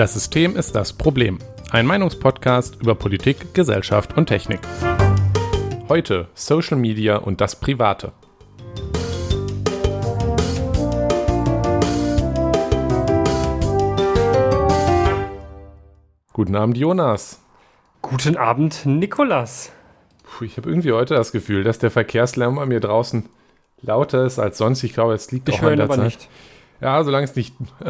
Das System ist das Problem. Ein Meinungspodcast über Politik, Gesellschaft und Technik. Heute Social Media und das Private. Guten Abend, Jonas. Guten Abend, Nikolas. Puh, ich habe irgendwie heute das Gefühl, dass der Verkehrslärm bei mir draußen lauter ist als sonst. Ich glaube, es liegt Ich auch an der aber Zeit. nicht. Ja, solange es nicht äh,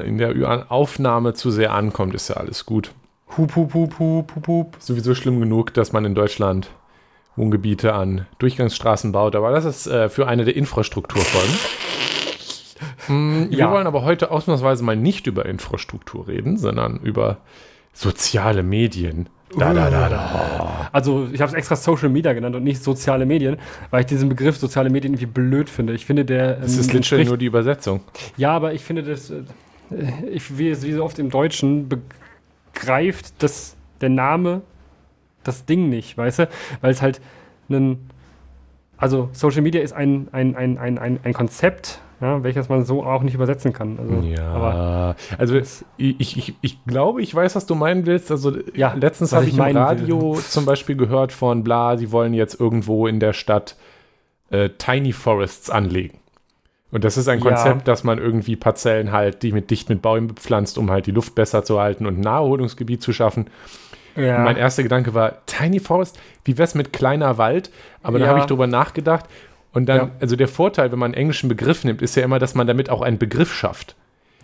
äh, in der Ü- Aufnahme zu sehr ankommt, ist ja alles gut. Hup, hup, hup, hup, hup, hup. Sowieso schlimm genug, dass man in Deutschland Wohngebiete an Durchgangsstraßen baut, aber das ist äh, für eine der Infrastrukturfolgen. Wir Ja. wollen aber heute ausnahmsweise mal nicht über Infrastruktur reden, sondern über soziale Medien. Da, da, da, da. Also, ich habe es extra Social Media genannt und nicht soziale Medien, weil ich diesen Begriff soziale Medien irgendwie blöd finde. Ich finde, der. Das ähm, ist literally entspricht- nur die Übersetzung. Ja, aber ich finde, das. äh, Ich, wie, es- wie so oft im Deutschen begreift das, der Name das Ding nicht, weißt du? Weil es halt ein. Also, Social Media ist ein, ein, ein, ein, ein, ein Konzept, ja, welches man so auch nicht übersetzen kann. Also, Ja, Aber also ich, ich, ich glaube, ich weiß, was du meinen willst. Also Ja, letztens habe ich ich im Radio zum Beispiel gehört von bla, sie wollen jetzt irgendwo in der Stadt äh, Tiny Forests anlegen. Und das ist ein Ja. Konzept, dass man irgendwie Parzellen halt, die mit dicht mit Bäumen bepflanzt, um halt die Luft besser zu halten und ein Naherholungsgebiet zu schaffen. ja. Mein erster Gedanke war, Tiny Forest, wie wär's mit kleiner Wald? Aber da Ja. habe ich drüber nachgedacht. Und dann, Ja. also der Vorteil, wenn man einen englischen Begriff nimmt, ist ja immer, dass man damit auch einen Begriff schafft.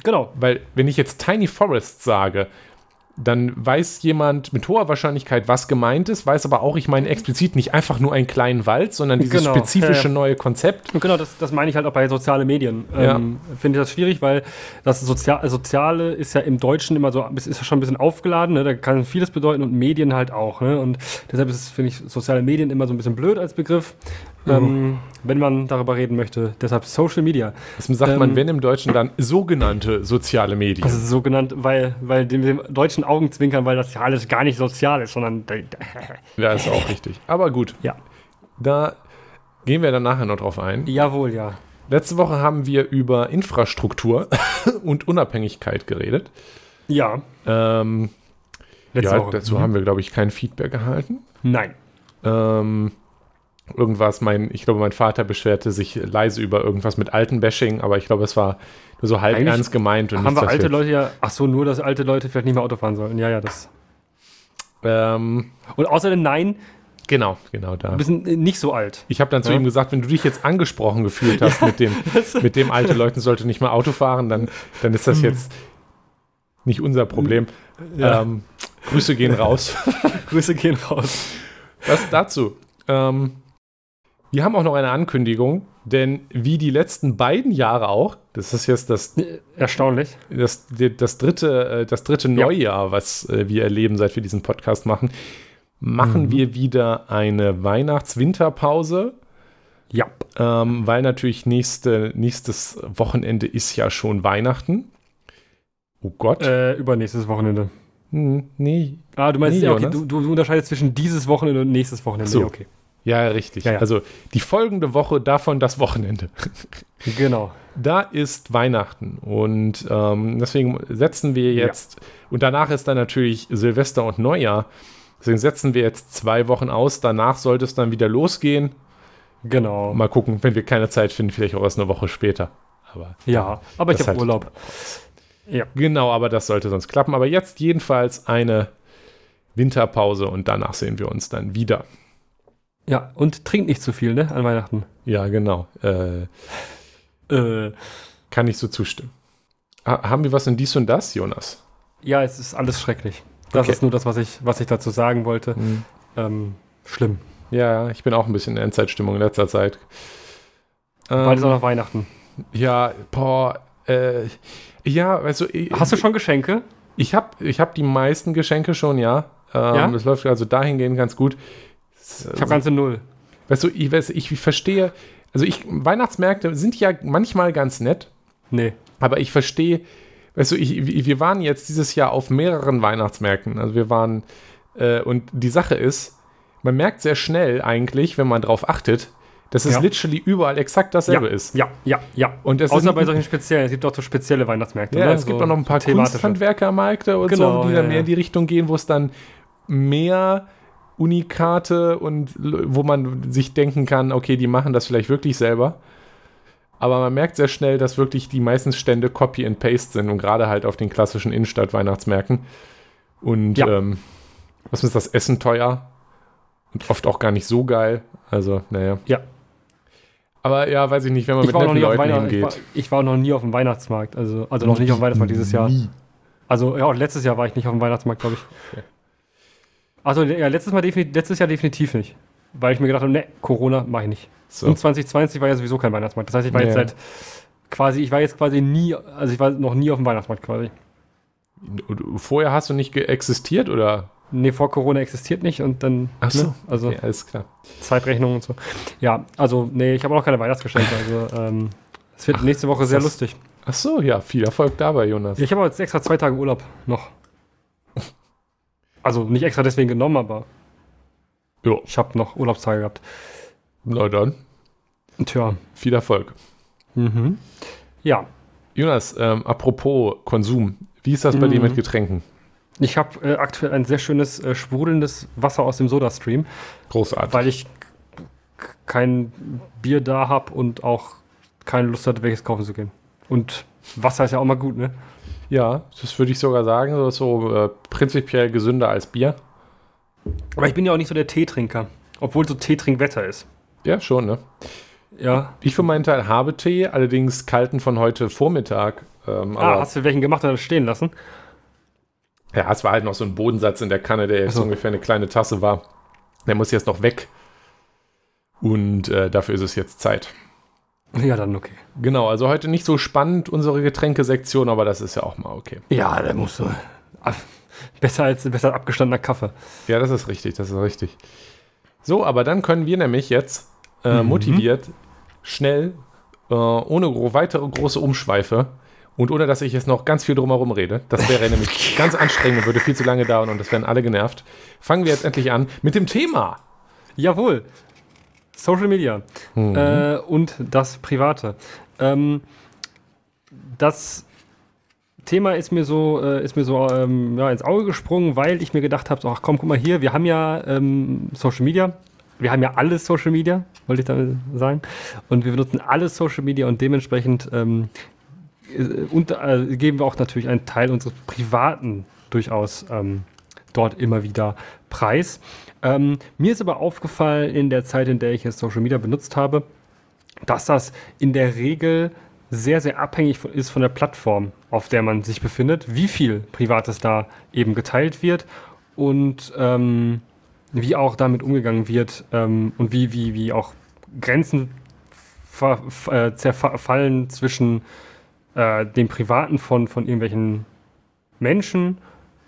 genau. Weil, wenn ich jetzt Tiny Forest sage, dann weiß jemand mit hoher Wahrscheinlichkeit, was gemeint ist, weiß aber auch, ich meine explizit nicht einfach nur einen kleinen Wald, sondern dieses Genau, spezifische ja, ja. neue Konzept. Und genau, das, das meine ich halt auch bei sozialen Medien. Ja. Ähm, Finde ich das schwierig, weil das Sozial Soziale ist ja im Deutschen immer so, ist ja schon ein bisschen aufgeladen, ne? da kann vieles bedeuten und Medien halt auch. Ne? Und deshalb ist, es, finde ich, soziale Medien immer so ein bisschen blöd als Begriff, ähm, wenn man darüber reden möchte. Deshalb Social Media. Das sagt Ähm, man, wenn im Deutschen dann sogenannte soziale Medien. Das ist so genannt, weil, weil dem, dem deutschen Augenzwinkern, weil das ja alles gar nicht sozial ist, sondern ja, ist auch richtig. Aber gut, ja. da gehen wir dann nachher noch drauf ein. Jawohl, ja. Letzte Woche haben wir über Infrastruktur und Unabhängigkeit geredet. Ja. Ähm, Letzte ja, Woche. dazu Mhm. haben wir, glaube ich, kein Feedback erhalten. Nein. Ähm, irgendwas, mein, ich glaube, mein Vater beschwerte sich leise über irgendwas mit Altenbashing, aber ich glaube, es war nur so halb Eigentlich ernst gemeint und Haben wir alte Leute ja. Ach so, nur, dass alte Leute vielleicht nicht mehr Auto fahren sollen. Ja, ja, das. Ähm, Und außerdem, nein, genau, genau da. wir sind äh, nicht so alt. Ich habe dann zu Ja. ihm gesagt, wenn du dich jetzt angesprochen gefühlt hast mit dem, mit dem alte Leute sollte nicht mehr Auto fahren, dann, dann ist das jetzt nicht unser Problem. Ja. Ähm, Grüße gehen raus. Grüße gehen raus. Was dazu? Ähm, wir haben auch noch eine Ankündigung, denn wie die letzten beiden Jahre auch, das ist jetzt das, Äh, Erstaunlich. das, das dritte, äh, das dritte Ja. Neujahr, was äh, wir erleben, seit wir diesen Podcast machen, machen Mhm. wir wieder eine Weihnachts-Winterpause, Ja. ähm, weil natürlich nächste, nächstes Wochenende ist ja schon Weihnachten. Oh Gott. Äh, übernächstes Wochenende. Hm, nee. Ah, du meinst, Nee, okay, du, du unterscheidest zwischen dieses Wochenende und nächstes Wochenende. So. Ja, okay. Ja, richtig. Ja, ja. Also die folgende Woche, davon das Wochenende. Genau. Da ist Weihnachten und ähm, deswegen setzen wir jetzt, und danach ist dann natürlich Silvester und Neujahr, deswegen setzen wir jetzt zwei Wochen aus, danach sollte es dann wieder losgehen. Genau. Mal gucken, wenn wir keine Zeit finden, vielleicht auch erst eine Woche später. Aber ja, aber ich habe halt- Urlaub. Ja. genau, aber das sollte sonst klappen. Aber jetzt jedenfalls eine Winterpause und danach sehen wir uns dann wieder. Ja, und trink nicht zu viel, ne, an Weihnachten. Ja, genau. Äh, Äh, kann ich so zustimmen. Ha haben wir was in dies und das, Jonas? ja, es ist alles schrecklich. Das Okay. ist nur das, was ich, was ich dazu sagen wollte. Hm. Ähm, schlimm. Ja, ich bin auch ein bisschen in Endzeitstimmung in letzter Zeit. Bald ist auch Ähm, noch Weihnachten. ja, boah, äh, ja, du, ich, Hast du schon Geschenke? ich habe ich hab die meisten Geschenke schon, ja. Ähm, Ja? Das läuft also dahingehend ganz gut. Ich habe ganze Null. Weißt du, ich, weiß, ich verstehe, also ich, Weihnachtsmärkte sind ja manchmal ganz nett, Nee. aber ich verstehe, weißt du, ich, wir waren jetzt dieses Jahr auf mehreren Weihnachtsmärkten. Also wir waren, äh, und die Sache ist, man merkt sehr schnell eigentlich, wenn man drauf achtet, dass es Ja. literally überall exakt dasselbe ja, ist. Ja, ja, ja. Und es Außer bei solchen speziellen. Es gibt auch so spezielle Weihnachtsmärkte. Ja, ne? es gibt so auch noch ein paar. Kunsthandwerkermärkte und Genau, so, die ja, dann mehr in die Richtung gehen, wo es dann mehr Unikate und wo man sich denken kann, okay, die machen das vielleicht wirklich selber. Aber man merkt sehr schnell, dass wirklich die meisten Stände Copy and Paste sind und gerade halt auf den klassischen Innenstadt-Weihnachtsmärkten. Und Ja. ähm, was ist das Essen teuer und oft auch gar nicht so geil. Also, naja. Ja. Aber ja, weiß ich nicht, wenn man Ich mit war, auch noch netten nie auf Leuten Weihnachten, ich, war, hingeht. ich war noch nie auf dem Weihnachtsmarkt. Also, also noch nicht auf dem Weihnachtsmarkt dieses Jahr. Nie. Also, ja, auch letztes Jahr war ich nicht auf dem Weihnachtsmarkt, glaube ich. Okay. Also, ja, letztes, Mal letztes Jahr definitiv nicht. Weil ich mir gedacht habe, ne, Corona mache ich nicht. So. Und 2020 war ja sowieso kein Weihnachtsmarkt. Das heißt, ich war jetzt Ja. seit quasi, ich war jetzt quasi nie, also ich war noch nie auf dem Weihnachtsmarkt quasi. Und Vorher hast du nicht existiert oder? Nee, vor Corona existiert nicht und dann, Ach so. ne, also Okay, alles klar. Zeitrechnung und so. Ja, also, nee, ich habe auch noch keine Weihnachtsgeschenke. Also, ähm, es wird nächste Woche sehr das- lustig. Ach so, ja, viel Erfolg dabei, Jonas. Ja, ich habe aber jetzt extra zwei Tage Urlaub noch. Also nicht extra deswegen genommen, aber Jo. ich habe noch Urlaubstage gehabt. Na dann, Tja. viel Erfolg. Mhm. Ja, Jonas, ähm, apropos Konsum, wie ist das bei dir Mhm. mit Getränken? ich habe äh, aktuell ein sehr schönes äh, sprudelndes Wasser aus dem Sodastream, Großartig. weil ich kein Bier da habe und auch keine Lust hatte, welches kaufen zu gehen. Und Wasser ist ja auch mal gut, ne? Ja, das würde ich sogar sagen, so, so äh, prinzipiell gesünder als Bier. Aber ich bin ja auch nicht so der Teetrinker, obwohl so Teetrinkwetter ist. Ja, schon, ne? Ja. Ich für meinen Teil habe Tee, allerdings kalten von heute Vormittag. Ähm, Ah, hast du welchen gemacht und das stehen lassen? ja, es war halt noch so ein Bodensatz in der Kanne, der jetzt Ach so. ungefähr eine kleine Tasse war. Der muss jetzt noch weg. Und äh, dafür ist es jetzt Zeit. Ja, dann okay. Genau, also heute nicht so spannend unsere Getränkesektion, aber das ist ja auch mal okay. Ja, der muss so. Ah, Besser als besser als abgestandener Kaffee. Ja, das ist richtig, das ist richtig. So, aber dann können wir nämlich jetzt äh, Mhm. motiviert, schnell, äh, ohne gro weitere große Umschweife und ohne dass ich jetzt noch ganz viel drumherum rede, das wäre nämlich ganz anstrengend und würde viel zu lange dauern und das wären alle genervt, fangen wir jetzt endlich an mit dem Thema. Jawohl. Social Media Mhm. äh, und das Private. Ähm, das Thema ist mir so, äh, ist mir so ähm, ja, ins Auge gesprungen, weil ich mir gedacht habe, so, ach komm, guck mal hier, wir haben ja ähm, Social Media. Wir haben ja alles Social Media, wollte ich damit sagen. Und wir benutzen alles Social Media und dementsprechend ähm, äh, und, äh, geben wir auch natürlich einen Teil unseres Privaten durchaus ähm, dort immer wieder preis. Ähm, mir ist aber aufgefallen in der Zeit, in der ich jetzt Social Media benutzt habe, dass das in der Regel sehr, sehr abhängig ist von der Plattform, auf der man sich befindet, wie viel Privates da eben geteilt wird und ähm, wie auch damit umgegangen wird ähm, und wie, wie, wie auch Grenzen äh, zerfallen zwischen äh, dem Privaten von, von irgendwelchen Menschen,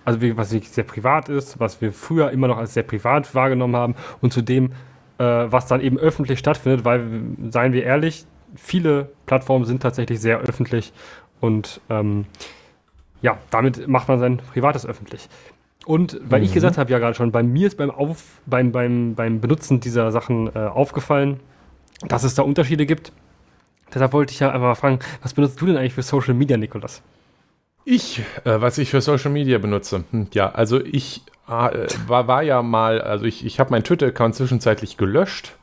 also was wirklich sehr privat ist, was wir früher immer noch als sehr privat wahrgenommen haben und zu dem, äh, was dann eben öffentlich stattfindet, weil, seien wir ehrlich, viele Plattformen sind tatsächlich sehr öffentlich und ähm, ja, damit macht man sein Privates öffentlich. Und weil ich Mhm. gesagt habe ja gerade schon, bei mir ist beim, Auf, beim, beim, beim Benutzen dieser Sachen äh, aufgefallen, dass es da Unterschiede gibt. Deshalb wollte ich ja einfach mal fragen, was benutzt du denn eigentlich für Social Media, Nikolas? Ich, äh, was ich für Social Media benutze. Hm, ja, also ich äh, war, war ja mal, also ich, ich habe meinen Twitter-Account zwischenzeitlich gelöscht.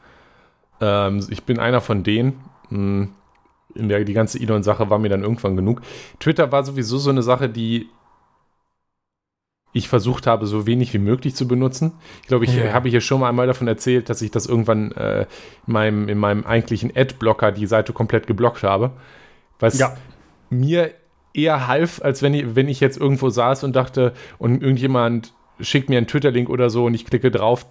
Ähm, ich bin einer von denen. Hm, in der, die ganze Elon-Sache war mir dann irgendwann genug. Twitter war sowieso so eine Sache, die ich versucht habe, so wenig wie möglich zu benutzen. Ich glaube, ich Ja. habe hier schon mal einmal davon erzählt, dass ich das irgendwann äh, in, meinem, in meinem eigentlichen Adblocker die Seite komplett geblockt habe. Was Ja. mir eher half, als wenn ich, wenn ich jetzt irgendwo saß und dachte, und irgendjemand schickt mir einen Twitter-Link oder so und ich klicke drauf,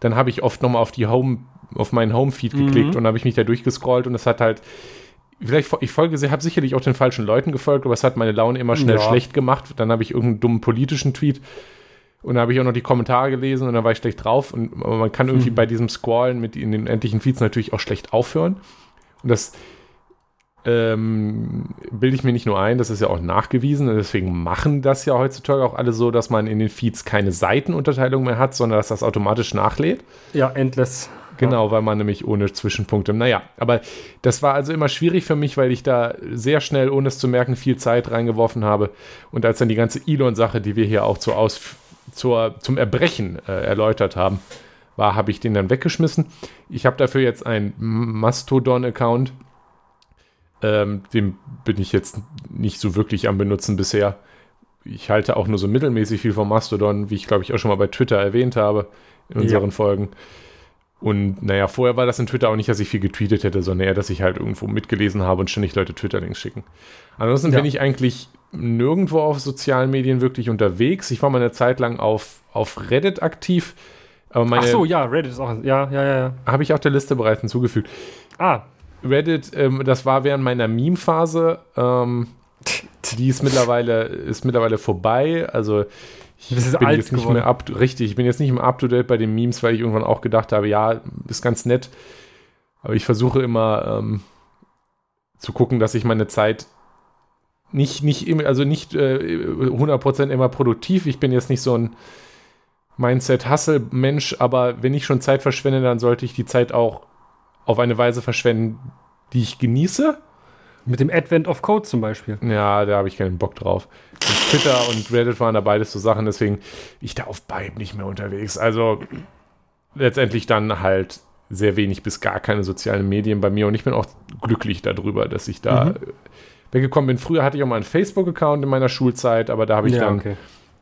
dann habe ich oft nochmal auf die Home, auf meinen Home-Feed Mhm. geklickt und habe ich mich da durchgescrollt und es hat halt, vielleicht, ich folge, habe sicherlich auch den falschen Leuten gefolgt, aber es hat meine Laune immer schnell Ja. schlecht gemacht. Dann habe ich irgendeinen dummen politischen Tweet und dann habe ich auch noch die Kommentare gelesen und dann war ich schlecht drauf und man kann irgendwie Mhm. bei diesem Scrollen mit in den endlichen Feeds natürlich auch schlecht aufhören. Und das ähm, bilde ich mir nicht nur ein, das ist ja auch nachgewiesen und deswegen machen das ja heutzutage auch alle so, dass man in den Feeds keine Seitenunterteilung mehr hat, sondern dass das automatisch nachlädt. Ja, Endless. Genau, weil man nämlich ohne Zwischenpunkte. Naja, aber das war also immer schwierig für mich, weil ich da sehr schnell, ohne es zu merken, viel Zeit reingeworfen habe. Und als dann die ganze Elon-Sache, die wir hier auch zur Aus zur, zum Erbrechen äh, erläutert haben, war, habe ich den dann weggeschmissen. Ich habe dafür jetzt einen Mastodon-Account. Ähm, den bin ich jetzt nicht so wirklich am Benutzen bisher. Ich halte auch nur so mittelmäßig viel von Mastodon, wie ich glaube ich auch schon mal bei Twitter erwähnt habe in unseren ja. Folgen. Und naja, vorher war das in Twitter auch nicht, dass ich viel getweetet hätte, sondern eher, dass ich halt irgendwo mitgelesen habe und ständig Leute Twitter-Links schicken. Ansonsten ja. bin ich eigentlich nirgendwo auf sozialen Medien wirklich unterwegs. Ich war mal eine Zeit lang auf, auf Reddit aktiv. Aber meine, Ach so, ja, Reddit ist auch. Ja, ja, ja. ja. Habe ich auch der Liste bereits hinzugefügt. Ah. Reddit, ähm, das war während meiner Meme-Phase. Ähm, die ist mittlerweile, ist mittlerweile vorbei. Also ich das ist bin alt jetzt nicht mehr up, richtig, ich bin jetzt nicht mehr up to date bei den Memes, weil ich irgendwann auch gedacht habe, ja, ist ganz nett. Aber ich versuche immer ähm, zu gucken, dass ich meine Zeit nicht, nicht, also nicht äh, 100% immer produktiv. Ich bin jetzt nicht so ein Mindset-Hustle-Mensch, aber wenn ich schon Zeit verschwende, dann sollte ich die Zeit auch auf eine Weise verschwenden, die ich genieße mit dem Advent of Code zum Beispiel. Ja, da habe ich keinen Bock drauf. Und Twitter und Reddit waren da beides so Sachen, deswegen ich da auf beiden nicht mehr unterwegs. Also letztendlich dann halt sehr wenig bis gar keine sozialen Medien bei mir und ich bin auch glücklich darüber, dass ich da mhm. weggekommen bin. Früher hatte ich auch mal einen Facebook-Account in meiner Schulzeit, aber da habe ich ja, dann okay.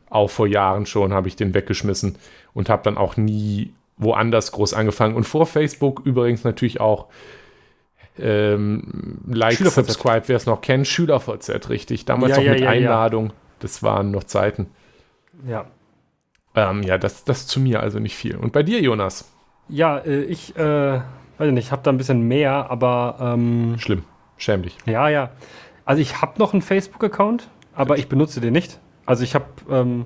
auch vor Jahren schon habe ich den weggeschmissen und habe dann auch nie woanders groß angefangen. Und vor Facebook übrigens natürlich auch ähm, Like, Subscribe, wer es noch kennt, SchülerVZ, richtig. Damals ja, noch ja, mit ja, Einladung. Das waren noch Zeiten. Ja. Ähm, ja, das, das zu mir also nicht viel. Und bei dir, Jonas? Ja, äh, ich, äh, weiß nicht, ich habe da ein bisschen mehr, aber. Ähm, Schlimm. Schäm dich. Ja, ja. Also, ich habe noch einen Facebook-Account, aber ich benutze den nicht. Also, ich habe. Ähm,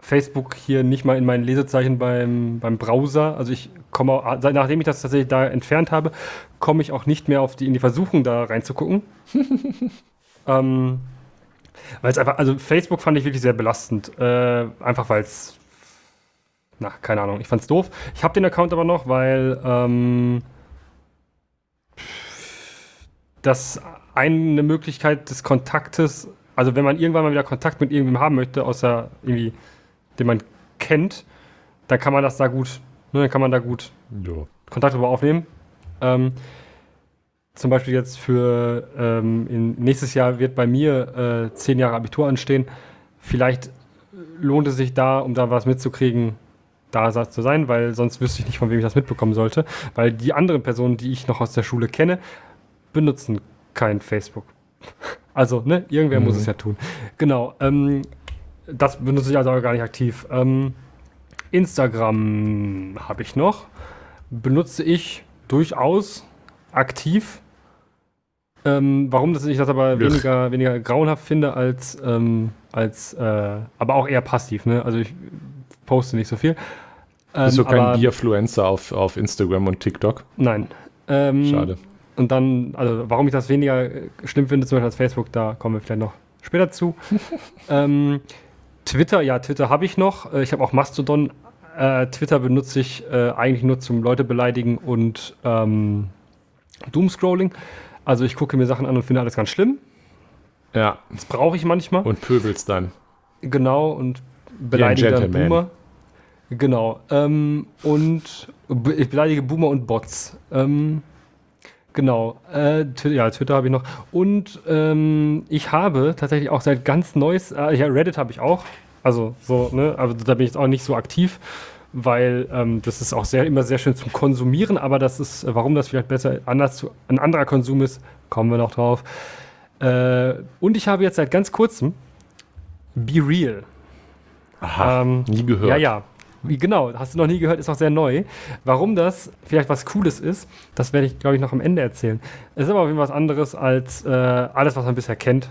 Facebook hier nicht mal in meinen Lesezeichen beim, beim Browser. Also ich komme, auch, nachdem ich das tatsächlich da entfernt habe, komme ich auch nicht mehr auf die, in die Versuchung, da reinzugucken. ähm, weil es einfach, also Facebook fand ich wirklich sehr belastend. Äh, einfach weil es, na, keine Ahnung, ich fand es doof. Ich habe den Account aber noch, weil ähm, das eine Möglichkeit des Kontaktes, also wenn man irgendwann mal wieder Kontakt mit irgendwem haben möchte, außer irgendwie den man kennt, dann kann man das da gut, ne, dann kann man da gut ja. Kontakt darüber aufnehmen. Ähm, zum Beispiel jetzt für ähm, nächstes Jahr wird bei mir äh, zehn Jahre Abitur anstehen. Vielleicht lohnt es sich da, um da was mitzukriegen, da zu sein, weil sonst wüsste ich nicht, von wem ich das mitbekommen sollte. Weil die anderen Personen, die ich noch aus der Schule kenne, benutzen kein Facebook. Also, ne, irgendwer mhm. muss es ja tun. Genau. Ähm, das benutze ich also gar nicht aktiv. Ähm, Instagram habe ich noch. Benutze ich durchaus aktiv. Ähm, warum das ich das aber weniger, weniger grauenhaft finde als, ähm, als äh, aber auch eher passiv, ne? Also ich poste nicht so viel. Ähm, Bist du kein Bierfluencer auf, auf Instagram und TikTok? Nein. Ähm, Schade. Und dann, also warum ich das weniger schlimm finde, zum Beispiel als Facebook, da kommen wir vielleicht noch später zu. ähm, Twitter, ja, Twitter habe ich noch. Äh, ich habe auch Mastodon. Äh, Twitter benutze ich äh, eigentlich nur zum Leute beleidigen und ähm, Doomscrolling. Also ich gucke mir Sachen an und finde alles ganz schlimm. Ja. Das brauche ich manchmal. Und pöbelst dann. Genau, und beleidige dann Boomer. Genau. Ähm, und ich beleidige Boomer und Bots. Ähm, Genau, äh, Twitter, ja, Twitter habe ich noch. Und ähm, ich habe tatsächlich auch seit ganz neues, äh, ja, Reddit habe ich auch. Also so, ne, aber da bin ich jetzt auch nicht so aktiv, weil ähm, das ist auch sehr, immer sehr schön zum Konsumieren, aber das ist, äh, warum das vielleicht besser anders zu, ein anderer Konsum ist, kommen wir noch drauf. Äh, und ich habe jetzt seit ganz kurzem Be Real. Aha, ähm, nie gehört. Ja, ja. Genau, hast du noch nie gehört, ist auch sehr neu. Warum das vielleicht was Cooles ist, das werde ich, glaube ich, noch am Ende erzählen. Es ist aber auf jeden Fall was anderes als äh, alles, was man bisher kennt,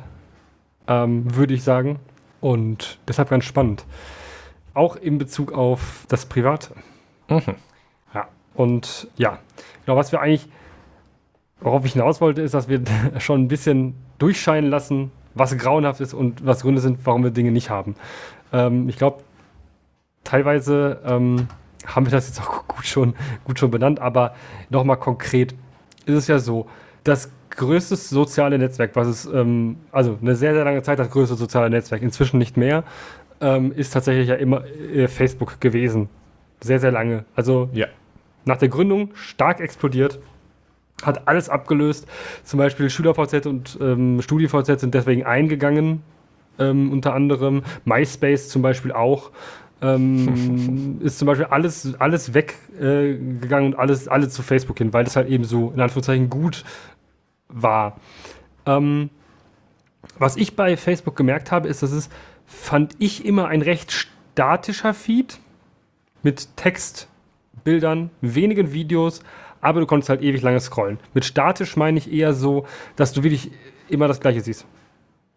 ähm, würde ich sagen. Und deshalb ganz spannend. Auch in Bezug auf das Private. Mhm. Ja, und ja, genau, was wir eigentlich, worauf ich hinaus wollte, ist, dass wir schon ein bisschen durchscheinen lassen, was grauenhaft ist und was Gründe sind, warum wir Dinge nicht haben. Ähm, ich glaube, teilweise ähm, haben wir das jetzt auch gut schon, gut schon benannt, aber nochmal konkret ist es ja so, das größte soziale Netzwerk, was es, ähm, also eine sehr, sehr lange Zeit das größte soziale Netzwerk, inzwischen nicht mehr, ähm, ist tatsächlich ja immer äh, Facebook gewesen. Sehr, sehr lange. Also Ja. nach der Gründung stark explodiert, hat alles abgelöst. Zum Beispiel SchülerVZ und ähm, StudiVZ sind deswegen eingegangen, ähm, unter anderem. MySpace zum Beispiel auch. Ähm, ist zum Beispiel alles, alles weggegangen äh, und alles, alle zu Facebook hin, weil das halt eben so in Anführungszeichen gut war. Ähm, was ich bei Facebook gemerkt habe, ist, dass es, fand ich, immer ein recht statischer Feed mit Text, Bildern, wenigen Videos, aber du konntest halt ewig lange scrollen. Mit statisch meine ich eher so, dass du wirklich immer das Gleiche siehst.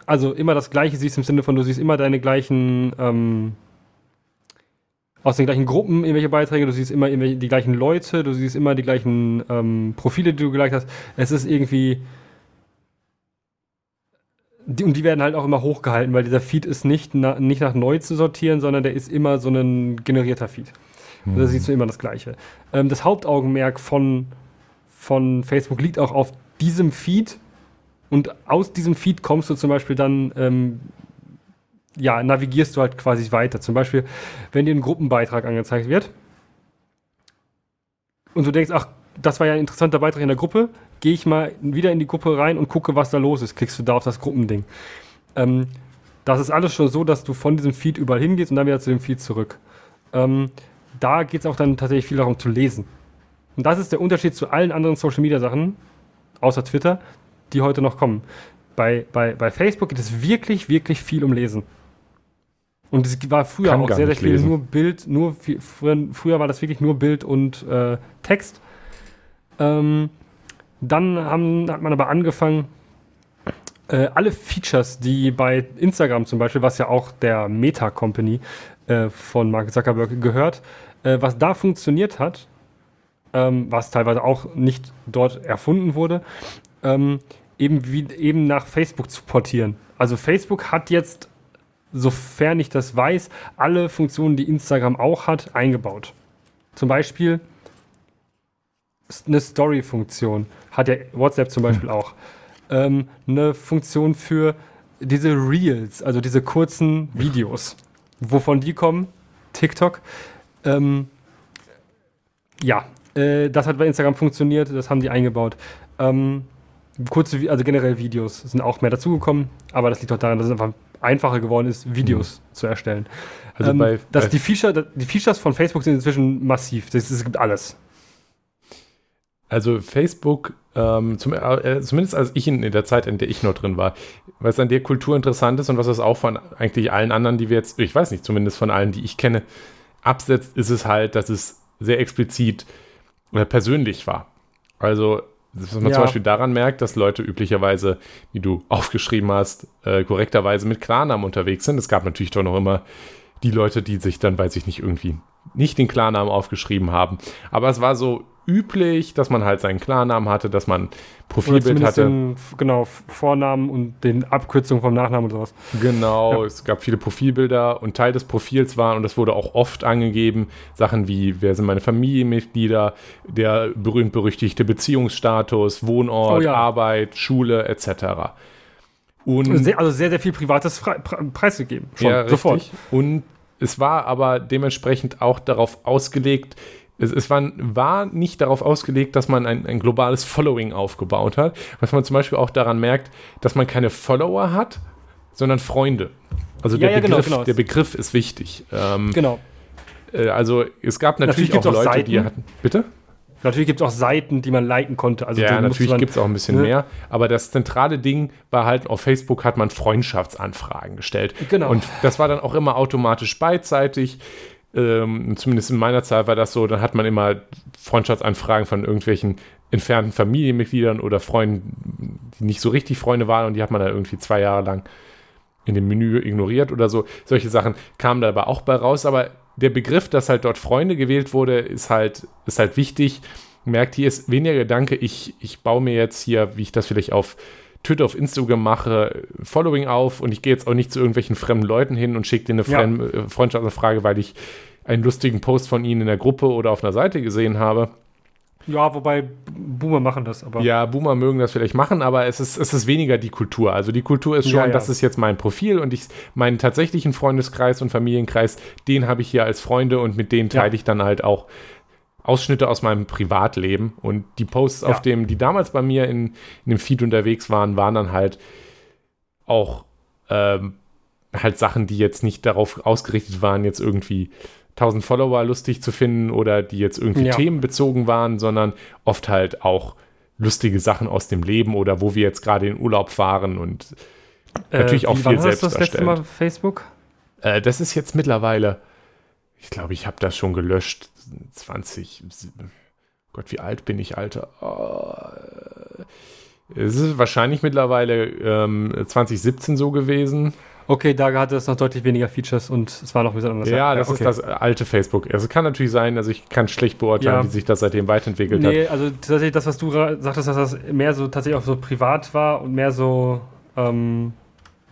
Also immer das Gleiche siehst im Sinne von, du siehst immer deine gleichen, ähm, aus den gleichen Gruppen irgendwelche Beiträge, du siehst immer die gleichen Leute, du siehst immer die gleichen ähm, Profile, die du geliked hast. Es ist irgendwie. Die, und die werden halt auch immer hochgehalten, weil dieser Feed ist nicht, na, nicht nach neu zu sortieren, sondern der ist immer so ein generierter Feed. Und da siehst du immer das Gleiche. Ähm, das Hauptaugenmerk von, von Facebook liegt auch auf diesem Feed. Und aus diesem Feed kommst du zum Beispiel dann, ähm, ja, navigierst du halt quasi weiter. Zum Beispiel, wenn dir ein Gruppenbeitrag angezeigt wird und du denkst, ach, das war ja ein interessanter Beitrag in der Gruppe, gehe ich mal wieder in die Gruppe rein und gucke, was da los ist. Klickst du da auf das Gruppending. Ähm, das ist alles schon so, dass du von diesem Feed überall hingehst und dann wieder zu dem Feed zurück. Ähm, da geht es auch dann tatsächlich viel darum zu lesen. Und das ist der Unterschied zu allen anderen Social Media Sachen, außer Twitter, die heute noch kommen. Bei, bei, bei Facebook geht es wirklich, wirklich viel um Lesen. Und es war früher Kann auch sehr, sehr viel lesen. nur Bild, nur viel, früher, früher war das wirklich nur Bild und äh, Text. Ähm, dann haben, hat man aber angefangen, äh, alle Features, die bei Instagram zum Beispiel, was ja auch der Meta Company äh, von Mark Zuckerberg gehört, äh, was da funktioniert hat, ähm, was teilweise auch nicht dort erfunden wurde, ähm, eben, wie, eben nach Facebook zu portieren. Also Facebook hat jetzt, sofern ich das weiß, alle Funktionen, die Instagram auch hat, eingebaut. Zum Beispiel eine Story-Funktion hat ja WhatsApp zum Beispiel auch. Ähm, eine Funktion für diese Reels, also diese kurzen Videos. Wovon die kommen? TikTok. Ähm, ja, äh, das hat bei Instagram funktioniert, das haben die eingebaut. Ähm, kurze, also generell Videos sind auch mehr dazugekommen, aber das liegt auch daran, dass es einfach einfacher geworden ist, Videos zu erstellen. Also ähm, bei, dass bei die, Feature, die Features von Facebook sind inzwischen massiv. Das, es gibt alles. Also Facebook, ähm, zum, äh, zumindest als ich in, in der Zeit, in der ich noch drin war, was an der Kultur interessant ist und was es auch von eigentlich allen anderen, die wir jetzt, ich weiß nicht, zumindest von allen, die ich kenne, absetzt, ist es halt, dass es sehr explizit oder persönlich war. Also, dass man Ja. zum Beispiel daran merkt, dass Leute üblicherweise, wie du aufgeschrieben hast, äh, korrekterweise mit Klarnamen unterwegs sind. Es gab natürlich doch noch immer die Leute, die sich dann, weiß ich nicht, irgendwie nicht den Klarnamen aufgeschrieben haben. Aber es war so üblich, dass man halt seinen Klarnamen hatte, dass man Profilbild hatte. den, genau, Vornamen und den Abkürzungen vom Nachnamen und sowas. Genau, Ja. es gab viele Profilbilder und Teil des Profils waren, und das wurde auch oft angegeben, Sachen wie, wer sind meine Familienmitglieder, der berühmt-berüchtigte Beziehungsstatus, Wohnort, Oh ja. Arbeit, Schule etc. Und Sehr, also sehr, sehr viel Privates frei, pre preisgegeben. Schon, ja, sofort. richtig. Und es war aber dementsprechend auch darauf ausgelegt, es, es war, war nicht darauf ausgelegt, dass man ein, ein globales Following aufgebaut hat. Was man zum Beispiel auch daran merkt, dass man keine Follower hat, sondern Freunde. Also Ja, der, ja, genau, Begriff, genau. der Begriff ist wichtig. Ähm, Genau. äh, also es gab natürlich, Natürlich auch auch Leute, die Seiten. hatten. Bitte? Natürlich gibt es auch Seiten, die man liken konnte. Also ja, natürlich gibt es auch ein bisschen ne? mehr. Aber das zentrale Ding war halt, auf Facebook hat man Freundschaftsanfragen gestellt. Genau. Und das war dann auch immer automatisch beidseitig. Ähm, zumindest in meiner Zeit war das so. Dann hat man immer Freundschaftsanfragen von irgendwelchen entfernten Familienmitgliedern oder Freunden, die nicht so richtig Freunde waren. Und die hat man dann irgendwie zwei Jahre lang in dem Menü ignoriert oder so. Solche Sachen kamen da aber auch bei raus. Aber der Begriff, dass halt dort Freunde gewählt wurde, ist halt, ist halt wichtig. Merkt, hier ist weniger Gedanke, ich, ich baue mir jetzt hier, wie ich das vielleicht auf Twitter, auf Instagram mache, Following auf und ich gehe jetzt auch nicht zu irgendwelchen fremden Leuten hin und schicke denen eine Ja. äh, Freundschaftsanfrage, weil ich einen lustigen Post von ihnen in der Gruppe oder auf einer Seite gesehen habe. Ja, wobei Boomer machen das, aber. Ja, Boomer mögen das vielleicht machen, aber es ist, es ist weniger die Kultur. Also die Kultur ist schon, Ja, ja. das ist jetzt mein Profil und ich meinen tatsächlichen Freundeskreis und Familienkreis, den habe ich hier als Freunde und mit denen Ja. teile ich dann halt auch Ausschnitte aus meinem Privatleben. Und die Posts, Ja. auf dem, die damals bei mir in, in dem Feed unterwegs waren, waren dann halt auch ähm, halt Sachen, die jetzt nicht darauf ausgerichtet waren, jetzt irgendwie 1000 Follower lustig zu finden oder die jetzt irgendwie Ja. themenbezogen waren, sondern oft halt auch lustige Sachen aus dem Leben oder wo wir jetzt gerade in Urlaub fahren und natürlich auch Äh, viel wann hast du selbst das letzte erstellt. Mal Facebook? äh, das ist jetzt mittlerweile, ich glaube, ich habe das schon gelöscht, 20, Gott, wie alt bin ich, Alter? Oh, es ist wahrscheinlich mittlerweile ähm, 2017 so gewesen. Okay, da hatte es noch deutlich weniger Features und es war noch ein bisschen anders. Ja, das okay. ist das alte Facebook. Also kann natürlich sein, also ich kann schlecht beurteilen, Ja. wie sich das seitdem weiterentwickelt hat. Nee, also tatsächlich das, was du sagtest, dass das mehr so tatsächlich auch so privat war und mehr so ähm,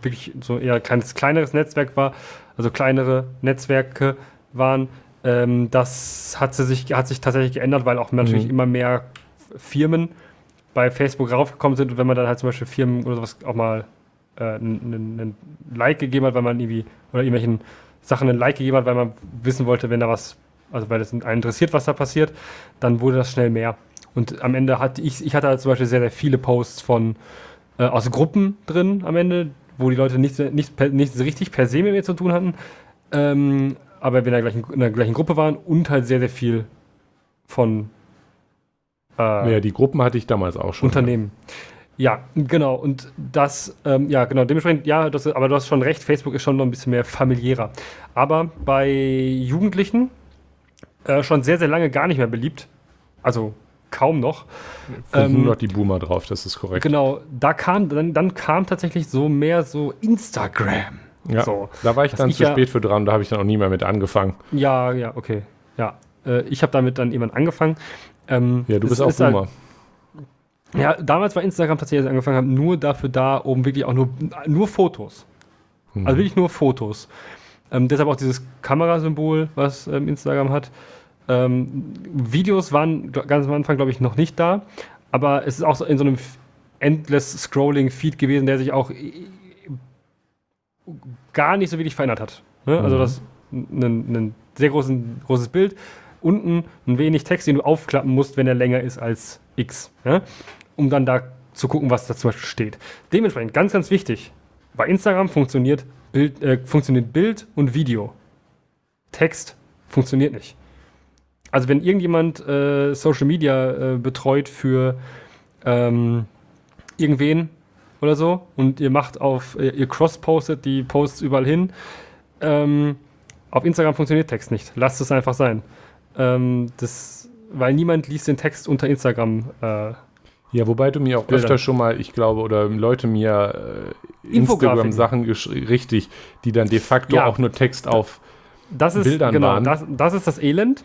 wirklich so eher ein kleines, kleineres Netzwerk war, also kleinere Netzwerke waren, ähm, das hat, sie sich, hat sich tatsächlich geändert, weil auch natürlich Mhm. immer mehr Firmen bei Facebook raufgekommen sind und wenn man dann halt zum Beispiel Firmen oder sowas auch mal äh, einen Like gegeben hat, weil man irgendwie oder irgendwelchen Sachen einen Like gegeben hat, weil man wissen wollte, wenn da was, also weil es einen interessiert, was da passiert, dann wurde das schnell mehr. Und am Ende hatte ich, ich hatte halt zum Beispiel sehr, sehr viele Posts von äh, aus Gruppen drin am Ende, wo die Leute nicht, nicht, nicht richtig per se mit mir zu tun hatten, ähm, aber wir in der, gleichen, in der gleichen Gruppe waren und halt sehr, sehr viel von äh, Ja, die Gruppen hatte ich damals auch schon. Unternehmen. Ja, genau. Und das, ähm, ja, genau. Dementsprechend, ja, das, aber du hast schon recht, Facebook ist schon noch ein bisschen mehr familiärer. Aber bei Jugendlichen äh, schon sehr, sehr lange gar nicht mehr beliebt. Also kaum noch. Ähm, nur noch die Boomer drauf, das ist korrekt. Genau, da kam, dann, dann kam tatsächlich so mehr so Instagram. Ja, So. da war ich Was dann ich zu ja- spät für dran, da habe ich dann auch nie mehr mit angefangen. Ja, ja, okay. Ja. Äh, ich habe damit dann irgendwann angefangen. Ähm, Ja, du bist auch halt- Boomer. Ja, damals war Instagram tatsächlich, als ich angefangen habe, nur dafür da, um wirklich auch nur, nur Fotos. Hm. Also wirklich nur Fotos. Ähm, deshalb auch dieses Kamerasymbol, was ähm, Instagram hat. Ähm, Videos waren ganz am Anfang, glaube ich, noch nicht da. Aber es ist auch so in so einem endless scrolling Feed gewesen, der sich auch gar nicht so wirklich verändert hat. Ne? Also Mhm. das ein, ein sehr großen, großes Bild, unten ein wenig Text, den du aufklappen musst, wenn er länger ist als X. Ja? Um dann da zu gucken, was da zum Beispiel steht. Dementsprechend ganz, ganz wichtig. Bei Instagram funktioniert Bild, äh, funktioniert Bild und Video. Text funktioniert nicht. Also wenn irgendjemand äh, Social Media äh, betreut für ähm, irgendwen oder so und ihr macht auf, ihr, cross-postet die Posts überall hin, ähm, auf Instagram funktioniert Text nicht. Lasst es einfach sein. Ähm, das, weil niemand liest den Text unter Instagram. Äh, Ja, wobei du mir auch Bilder. öfter schon mal, ich glaube, oder Leute mir äh. Instagram-Sachen geschrieben, richtig, die dann de facto Ja. auch nur Text auf. Das ist Bildern genau, waren. das, das ist das Elend,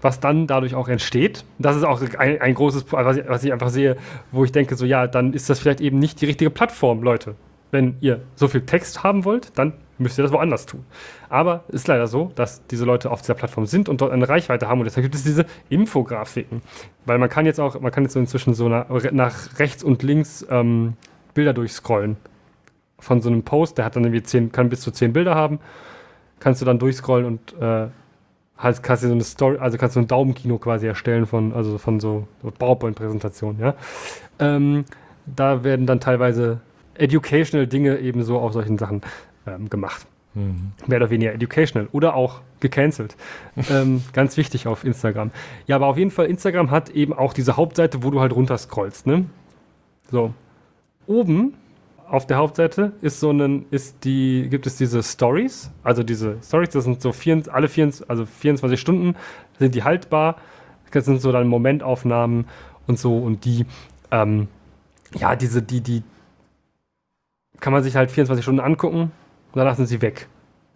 was dann dadurch auch entsteht. Das ist auch ein, ein großes, was ich, was ich einfach sehe, wo ich denke, so ja, dann ist das vielleicht eben nicht die richtige Plattform, Leute. Wenn ihr so viel Text haben wollt, dann müsst ihr das woanders tun. Aber es ist leider so, dass diese Leute auf dieser Plattform sind und dort eine Reichweite haben und deshalb gibt es diese Infografiken. Weil man kann jetzt auch, man kann jetzt so inzwischen so nach, nach rechts und links ähm, Bilder durchscrollen. Von so einem Post, der hat dann irgendwie zehn, kann bis zu zehn Bilder haben kannst du dann durchscrollen und äh, halt kannst du so eine Story, also kannst du ein Daumenkino quasi erstellen von, also von so, so PowerPoint-Präsentationen, ja. Ähm, da werden dann teilweise educational Dinge eben so auf solchen Sachen ähm, gemacht. Mehr oder weniger educational oder auch gecancelt. ähm, ganz wichtig auf Instagram. Ja, aber auf jeden Fall, Instagram hat eben auch diese Hauptseite, wo du halt runterscrollst, ne? So. Oben auf der Hauptseite ist so ein, ist die, gibt es diese Stories, also diese Stories, das sind so vier, alle 24, also 24 Stunden sind die haltbar. Das sind so dann Momentaufnahmen und so und die, ähm, ja, diese, die, die kann man sich halt 24 Stunden angucken und danach sind sie weg.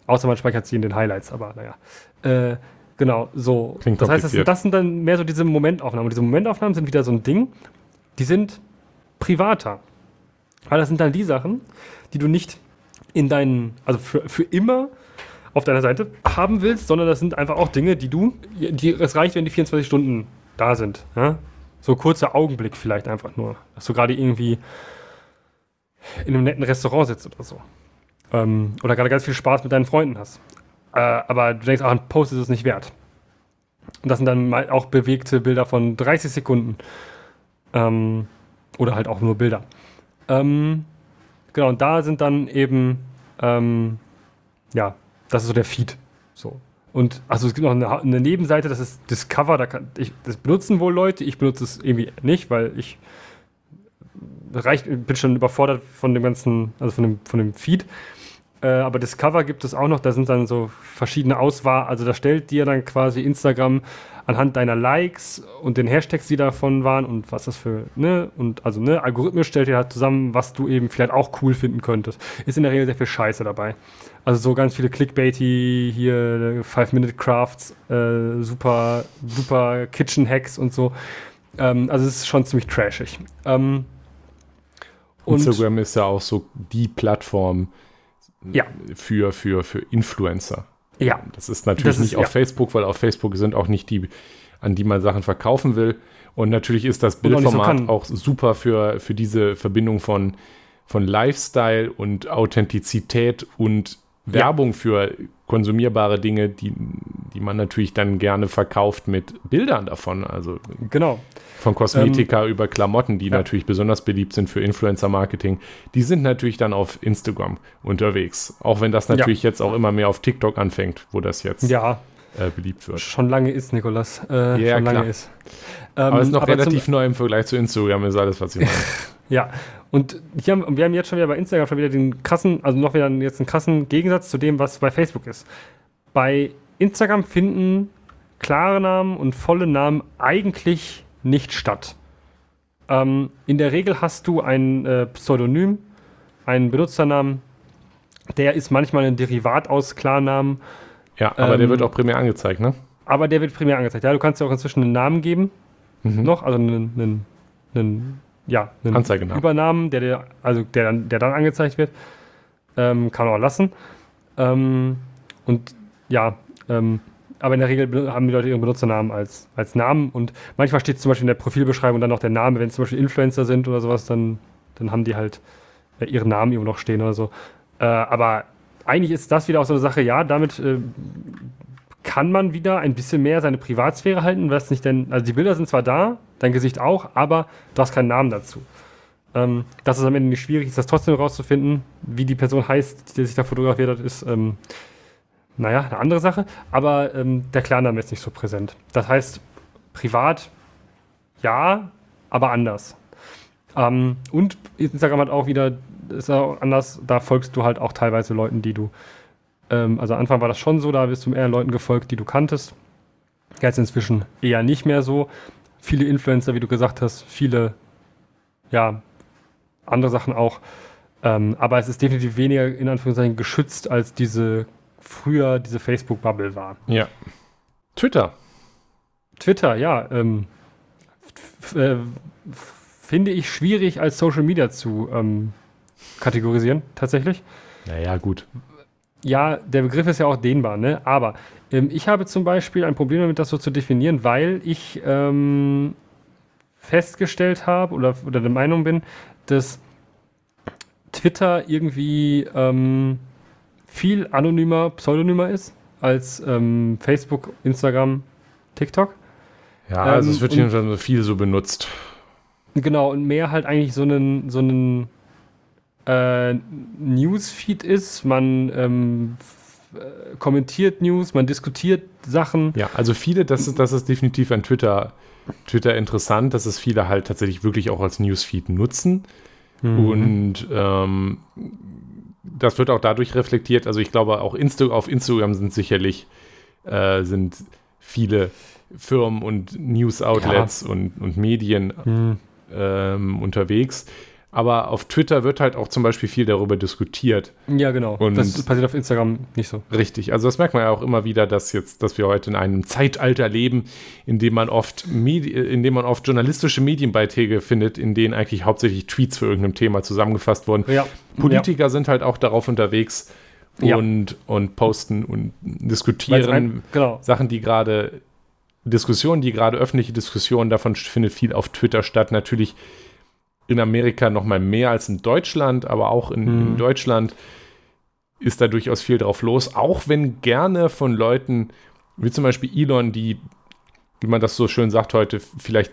Außer man speichert sie in den Highlights, aber naja. Äh, genau, so. Klingt das heißt, das, kompliziert. das sind dann mehr so diese Momentaufnahmen. Und diese Momentaufnahmen sind wieder so ein Ding, die sind privater. Aber das sind dann die Sachen, die du nicht in deinen, also für, für immer auf deiner Seite haben willst, sondern das sind einfach auch Dinge, die du, die, es reicht, wenn die 24 Stunden da sind. Ja? So kurzer Augenblick vielleicht einfach nur, dass du gerade irgendwie in einem netten Restaurant sitzt oder so. Ähm, oder gerade ganz viel Spaß mit deinen Freunden hast. Äh, aber du denkst, ach, ein Post ist es nicht wert. Und das sind dann auch bewegte Bilder von 30 Sekunden. Ähm, oder halt auch nur Bilder. Ähm, genau, und da sind dann eben, ähm, ja, das ist so der Feed. So. Und also es gibt noch eine, eine Nebenseite, das ist Discover, da kann ich, das benutzen wohl Leute, ich benutze es irgendwie nicht, weil ich reicht, bin schon überfordert von dem ganzen, also von dem, von dem Feed. Äh, aber Discover gibt es auch noch, da sind dann so verschiedene Auswahl, also da stellt dir dann quasi Instagram anhand deiner Likes und den Hashtags, die davon waren und was das für, ne, und also, ne, algorithmisch stellt dir halt zusammen, was du eben vielleicht auch cool finden könntest. Ist in der Regel sehr viel Scheiße dabei. Also so ganz viele Clickbaity, hier Five-Minute-Crafts, äh, super, super Kitchen-Hacks und so. Ähm, also es ist schon ziemlich trashig. Ähm, Instagram ist ja auch so die Plattform ja. für, für, für Influencer. Ja. Das ist natürlich das nicht ist, auf ja. Facebook, weil auf Facebook sind auch nicht die, an die man Sachen verkaufen will. Und natürlich ist das Bildformat auch, auch, super für, für diese Verbindung von, von Lifestyle und Authentizität und Werbung ja. für konsumierbare Dinge, die, die man natürlich dann gerne verkauft mit Bildern davon. Also genau. Von Kosmetika ähm, über Klamotten, die ja. natürlich besonders beliebt sind für Influencer-Marketing. Die sind natürlich dann auf Instagram unterwegs. Auch wenn das natürlich ja. jetzt auch immer mehr auf TikTok anfängt, wo das jetzt ja. äh, beliebt wird. Schon lange ist, Nikolas. Äh, ja, schon klar. lange ist. Ähm, aber es ist noch relativ neu im Vergleich zu Instagram, ist alles, was ich meine. Ja, und haben, wir haben jetzt schon wieder bei Instagram schon wieder den krassen, also noch wieder jetzt einen krassen Gegensatz zu dem, was bei Facebook ist. Bei Instagram finden klare Namen und volle Namen eigentlich nicht statt. Ähm, in der Regel hast du ein äh, Pseudonym, einen Benutzernamen, der ist manchmal ein Derivat aus Klarnamen. Ja, aber ähm, der wird auch primär angezeigt, ne? Aber der wird primär angezeigt. Ja, du kannst ja auch inzwischen einen Namen geben. Mhm. Noch, also einen, einen, einen ja, einen Anzeigenamen. Übernamen, der, der, also der, dann, der dann angezeigt wird. Ähm, kann man auch lassen. Ähm, und ja, ähm, aber in der Regel haben die Leute ihren Benutzernamen als, als Namen und manchmal steht zum Beispiel in der Profilbeschreibung dann noch der Name, wenn es zum Beispiel Influencer sind oder sowas, dann, dann haben die halt äh, ihren Namen irgendwo noch stehen oder so. Äh, aber eigentlich ist das wieder auch so eine Sache, ja, damit äh, kann man wieder ein bisschen mehr seine Privatsphäre halten, was nicht denn, also die Bilder sind zwar da, dein Gesicht auch, aber du hast keinen Namen dazu. Ähm, dass es am Ende nicht schwierig ist, das trotzdem herauszufinden, wie die Person heißt, die sich da fotografiert hat, ist, ähm, naja, eine andere Sache, aber ähm, der Klarname ist nicht so präsent. Das heißt, privat ja, aber anders. Ähm, und Instagram hat auch wieder, ist auch anders, da folgst du halt auch teilweise Leuten, die du ähm, also am Anfang war das schon so, da bist du eher Leuten gefolgt, die du kanntest. Jetzt inzwischen eher nicht mehr so. Viele Influencer, wie du gesagt hast, viele, ja, andere Sachen auch. Ähm, aber es ist definitiv weniger in Anführungszeichen geschützt, als diese früher diese Facebook-Bubble war. Ja. Twitter. Twitter, ja. Ähm, äh, finde ich schwierig als Social Media zu ähm, kategorisieren, tatsächlich. Naja, gut ja, der Begriff ist ja auch dehnbar, ne? Aber ähm, ich habe zum Beispiel ein Problem damit, das so zu definieren, weil ich ähm, festgestellt habe oder, oder der Meinung bin, dass Twitter irgendwie ähm, viel anonymer, pseudonymer ist als ähm, Facebook, Instagram, TikTok. Ja, also es ähm, wird hier schon so viel so benutzt. Genau, und mehr halt eigentlich so einen, so einen äh, Newsfeed ist. Man ähm, äh, kommentiert News, man diskutiert Sachen. Ja, also viele, das ist, das ist definitiv an Twitter, Twitter interessant, dass es viele halt tatsächlich wirklich auch als Newsfeed nutzen. Mhm. Und ähm, das wird auch dadurch reflektiert. Also ich glaube, auch Insta auf Instagram sind sicherlich äh, sind viele Firmen und News-Outlets ja. und, und Medien mhm. ähm, unterwegs. Aber auf Twitter wird halt auch zum Beispiel viel darüber diskutiert. Ja, genau. Und das passiert auf Instagram nicht so. Richtig. Also das merkt man ja auch immer wieder, dass jetzt, dass wir heute in einem Zeitalter leben, in dem man oft Medi in dem man oft journalistische Medienbeiträge findet, in denen eigentlich hauptsächlich Tweets für irgendein Thema zusammengefasst wurden. Ja. Politiker ja. sind halt auch darauf unterwegs ja. und, und posten und diskutieren. Ein, genau. Sachen, die gerade, Diskussionen, die gerade öffentliche Diskussionen, davon findet viel auf Twitter statt. Natürlich in Amerika noch mal mehr als in Deutschland, aber auch in, hm. in mhm. Deutschland ist da durchaus viel drauf los, auch wenn gerne von Leuten, wie zum Beispiel Elon, die, wie man das so schön sagt heute, vielleicht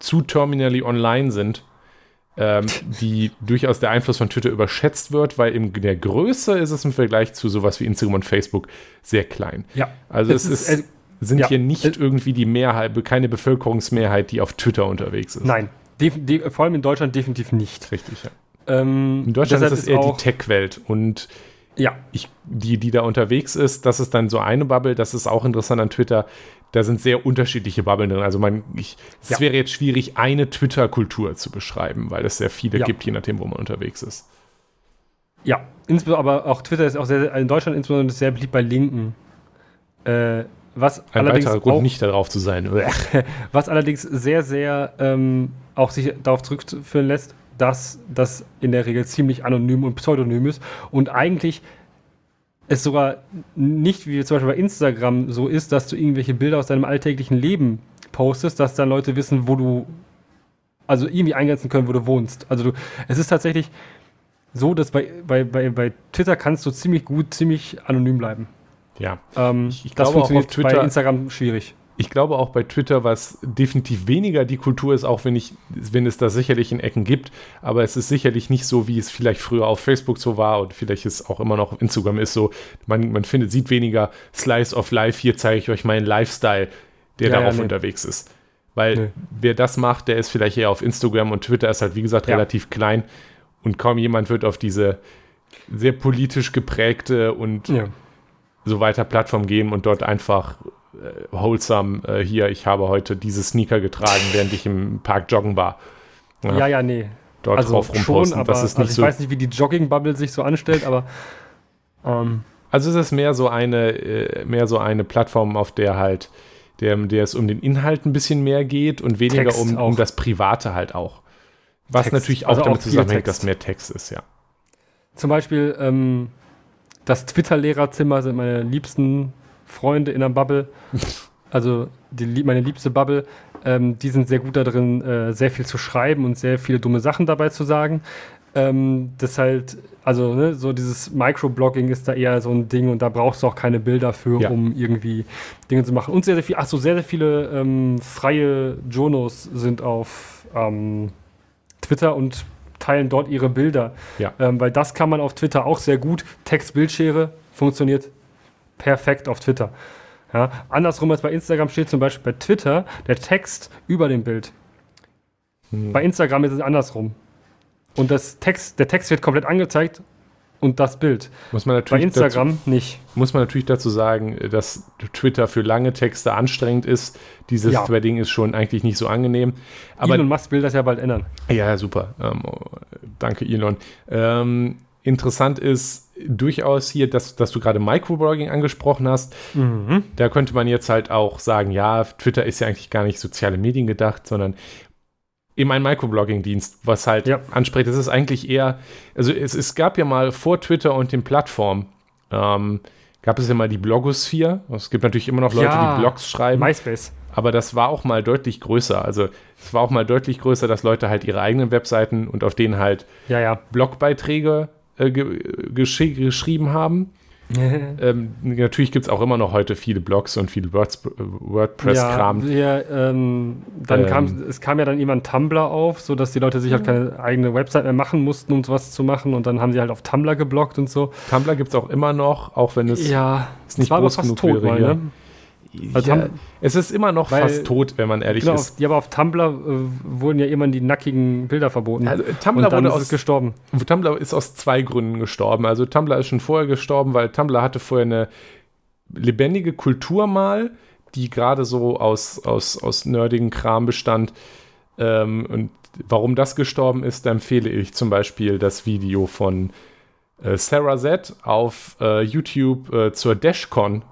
zu terminally online sind, ähm, die durchaus der Einfluss von Twitter überschätzt wird, weil in der Größe ist es im Vergleich zu sowas wie Instagram und Facebook sehr klein. Ja. Also es, es ist, äh, sind ja. hier nicht irgendwie die Mehrheit, keine Bevölkerungsmehrheit, die auf Twitter unterwegs ist. Nein, vor allem in Deutschland definitiv nicht. Richtig, ja. Ähm, in Deutschland ist es eher die Tech-Welt und ja. Ich, die, die da unterwegs ist, das ist dann so eine Bubble, das ist auch interessant an Twitter. Da sind sehr unterschiedliche Bubbeln drin. Also man, ich, es ja. wäre jetzt schwierig, eine Twitter-Kultur zu beschreiben, weil es sehr viele ja. gibt, je nachdem, wo man unterwegs ist. Ja, aber auch Twitter ist auch sehr, in Deutschland insbesondere sehr beliebt bei Linken. Äh, was Ein weiterer Grund, auch, nicht darauf zu sein. was allerdings sehr, sehr ähm, auch sich darauf zurückführen lässt, dass das in der Regel ziemlich anonym und pseudonym ist und eigentlich es sogar nicht wie zum Beispiel bei Instagram so ist, dass du irgendwelche Bilder aus deinem alltäglichen Leben postest, dass dann Leute wissen, wo du, also irgendwie eingrenzen können, wo du wohnst. Also du, es ist tatsächlich so, dass bei, bei, bei, bei Twitter kannst du ziemlich gut, ziemlich anonym bleiben. Ja. Ähm, ich, ich das glaube funktioniert auch auf Twitter, bei Instagram schwierig ich glaube auch bei Twitter, was definitiv weniger die Kultur ist, auch wenn, ich, wenn es da sicherlich in Ecken gibt, aber es ist sicherlich nicht so, wie es vielleicht früher auf Facebook so war und vielleicht ist auch immer noch auf Instagram ist so, man, man findet, sieht weniger Slice of Life, hier zeige ich euch meinen Lifestyle, der ja, darauf ja, nee. unterwegs ist. Weil nee. wer das macht, der ist vielleicht eher auf Instagram und Twitter ist halt, wie gesagt, ja. relativ klein und kaum jemand wird auf diese sehr politisch geprägte und so weiter Plattform gehen und dort einfach äh, wholesome äh, hier, ich habe heute diese Sneaker getragen, während ich im Park joggen war. Ja, ja, ja nee. Dort also drauf rumposten. Schon, aber, das ist nicht also ich so weiß nicht, wie die Jogging-Bubble sich so anstellt, aber ähm. Also es ist mehr so eine, äh, mehr so eine Plattform, auf der halt, der, der es um den Inhalt ein bisschen mehr geht und weniger um, um das Private halt auch. Was Text. natürlich auch also damit zusammenhängt, dass mehr Text ist, ja. Zum Beispiel ähm, das Twitter-Lehrerzimmer sind meine liebsten Freunde in der Bubble, also die, meine liebste Bubble, ähm, die sind sehr gut darin, äh, sehr viel zu schreiben und sehr viele dumme Sachen dabei zu sagen. Ähm, das halt, also ne, so dieses Microblogging ist da eher so ein Ding und da brauchst du auch keine Bilder für, ja. um irgendwie Dinge zu machen. Und sehr, sehr viel, achso, sehr, sehr viele ähm, freie Journos sind auf ähm, Twitter und teilen dort ihre Bilder. Ja. Ähm, weil das kann man auf Twitter auch sehr gut. Text-Bildschere funktioniert perfekt auf Twitter. Ja, andersrum als bei Instagram steht zum Beispiel bei Twitter der Text über dem Bild. Hm. Bei Instagram ist es andersrum. Und das Text, der Text wird komplett angezeigt und das Bild. Muss man natürlich bei Instagram dazu, nicht. Muss man natürlich dazu sagen, dass Twitter für lange Texte anstrengend ist. Dieses ja. Threading ist schon eigentlich nicht so angenehm. Aber Elon Musk will das ja bald ändern. Ja, super. Ähm, oh, danke, Elon. Ähm, interessant ist durchaus hier, dass, dass du gerade Microblogging angesprochen hast. Mhm. Da könnte man jetzt halt auch sagen, ja, Twitter ist ja eigentlich gar nicht soziale Medien gedacht, sondern eben ein Microblogging-Dienst, was halt ja. anspricht. Das ist eigentlich eher, also es, es gab ja mal vor Twitter und den Plattformen, ähm, gab es ja mal die Blogosphäre. Es gibt natürlich immer noch Leute, ja, die Blogs schreiben. MySpace. Aber das war auch mal deutlich größer. Also es war auch mal deutlich größer, dass Leute halt ihre eigenen Webseiten und auf denen halt ja, ja. Blogbeiträge äh, gesch geschrieben haben. ähm, natürlich gibt es auch immer noch heute viele Blogs und viel WordPress-Kram. Ja, ähm, dann ähm, kam, es kam ja dann jemand Tumblr auf, sodass die Leute sich halt keine eigene Website mehr machen mussten, um sowas zu machen. Und dann haben sie halt auf Tumblr geblockt und so. Tumblr gibt es auch immer noch, auch wenn es, ja, es nicht groß genug tot wäre. Mal, ne? Also ja, es ist immer noch weil, fast tot, wenn man ehrlich genau, ist. Ja, aber auf Tumblr äh, wurden ja immer die nackigen Bilder verboten. Also, Tumblr wurde aus, gestorben. Tumblr ist aus zwei Gründen gestorben. Also Tumblr ist schon vorher gestorben, weil Tumblr hatte vorher eine lebendige Kultur mal, die gerade so aus, aus, aus nerdigen Kram bestand. Ähm, und warum das gestorben ist, da empfehle ich zum Beispiel das Video von äh, Sarah Z auf äh, YouTube äh, zur DashCon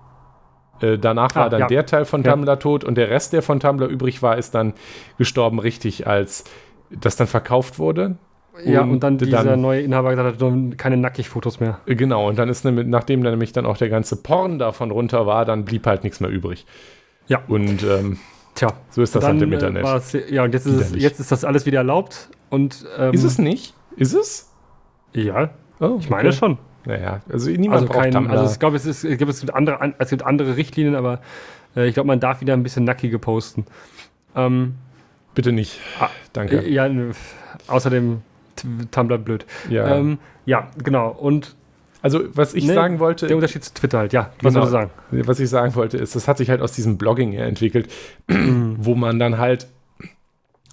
äh, danach war ah, dann ja. der Teil von Tumblr ja. tot und der Rest, der von Tumblr übrig war, ist dann gestorben, richtig, als das dann verkauft wurde. Ja, und, dann dieser dann, neue Inhaber gesagt hat, keine Nackig-Fotos mehr. Genau, und dann ist, nämlich, nachdem dann nämlich dann auch der ganze Porn davon runter war, dann blieb halt nichts mehr übrig. Ja. Und ähm, Tja, so ist das dann, halt im Internet. Äh, ja, und jetzt ist, es, jetzt ist das alles wieder erlaubt. Und, ähm, ist es nicht? Ist es? Ja, oh, ich meine okay. schon. Naja, also niemand also braucht kein, Tumblr. Also ich glaube, es, es, gibt, es, gibt andere, es gibt andere Richtlinien, aber äh, ich glaube, man darf wieder ein bisschen nackige posten. Ähm, Bitte nicht. Ah, Danke. Äh, ja, außerdem Tumblr blöd. Ja. Ähm, ja, genau. Und also, was ich nee, sagen wollte. Der Unterschied zu Twitter halt, ja. Was genau, soll ich sagen? Was ich sagen wollte, ist, das hat sich halt aus diesem Blogging entwickelt, wo man dann halt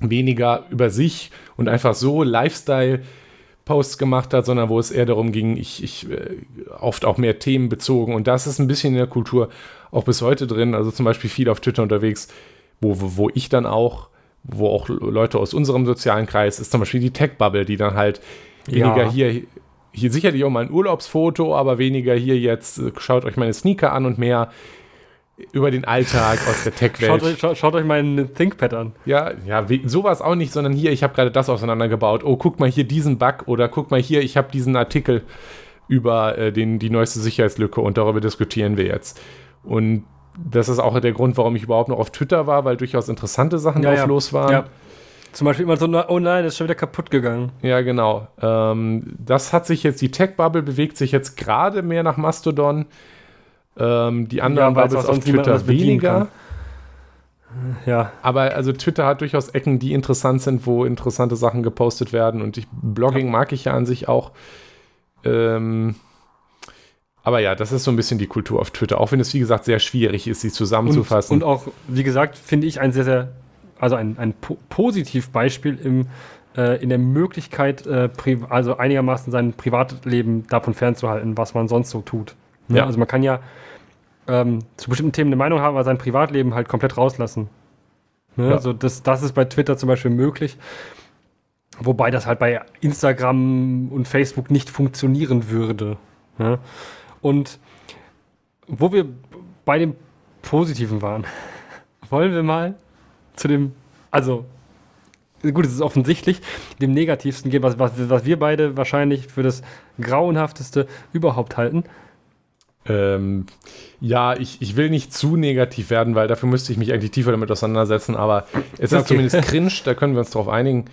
weniger über sich und einfach so Lifestyle Posts gemacht hat, sondern wo es eher darum ging, ich, ich äh, oft auch mehr Themen bezogen. Und das ist ein bisschen in der Kultur auch bis heute drin. Also zum Beispiel viel auf Twitter unterwegs, wo, wo, wo ich dann auch, wo auch Leute aus unserem sozialen Kreis, ist zum Beispiel die Tech-Bubble, die dann halt weniger ja. hier hier sicherlich auch mal ein Urlaubsfoto, aber weniger hier jetzt, äh, schaut euch meine Sneaker an und mehr über den Alltag aus der Tech-Welt. Schaut, schaut, schaut, euch meinen ThinkPad an. Ja, ja, sowas auch nicht, sondern hier, ich habe gerade das auseinandergebaut. Oh, guck mal hier diesen Bug oder guck mal hier, ich habe diesen Artikel über äh, den, die neueste Sicherheitslücke und darüber diskutieren wir jetzt. Und das ist auch der Grund, warum ich überhaupt noch auf Twitter war, weil durchaus interessante Sachen ja, drauf ja. los waren. Ja. Zum Beispiel immer so, oh nein, das ist schon wieder kaputt gegangen. Ja, genau. Ähm, das hat sich jetzt, die Tech-Bubble bewegt sich jetzt gerade mehr nach Mastodon. Ähm, die anderen ja, Bubbles auf Twitter weniger. Ja. Aber also Twitter hat durchaus Ecken, die interessant sind, wo interessante Sachen gepostet werden. Und ich, Blogging ja. mag ich ja an sich auch. Ähm, aber ja, das ist so ein bisschen die Kultur auf Twitter, auch wenn es, wie gesagt, sehr schwierig ist, sie zusammenzufassen. Und, und auch, wie gesagt, finde ich ein sehr, sehr also ein, ein po Positivbeispiel im, äh, in der Möglichkeit, äh, also einigermaßen sein Privatleben davon fernzuhalten, was man sonst so tut. Ne? Ja. Also man kann ja ähm, zu bestimmten Themen eine Meinung haben, aber sein Privatleben halt komplett rauslassen. Ne? Ja. Also das, das ist bei Twitter zum Beispiel möglich. Wobei das halt bei Instagram und Facebook nicht funktionieren würde. Ne? Und wo wir bei dem Positiven waren, wollen wir mal zu dem, also gut, es ist offensichtlich, dem Negativsten gehen, was, was, was wir beide wahrscheinlich für das Grauenhafteste überhaupt halten. Ähm, ja, ich, ich will nicht zu negativ werden, weil dafür müsste ich mich eigentlich tiefer damit auseinandersetzen, aber es ist zumindest cringe, da können wir uns drauf einigen.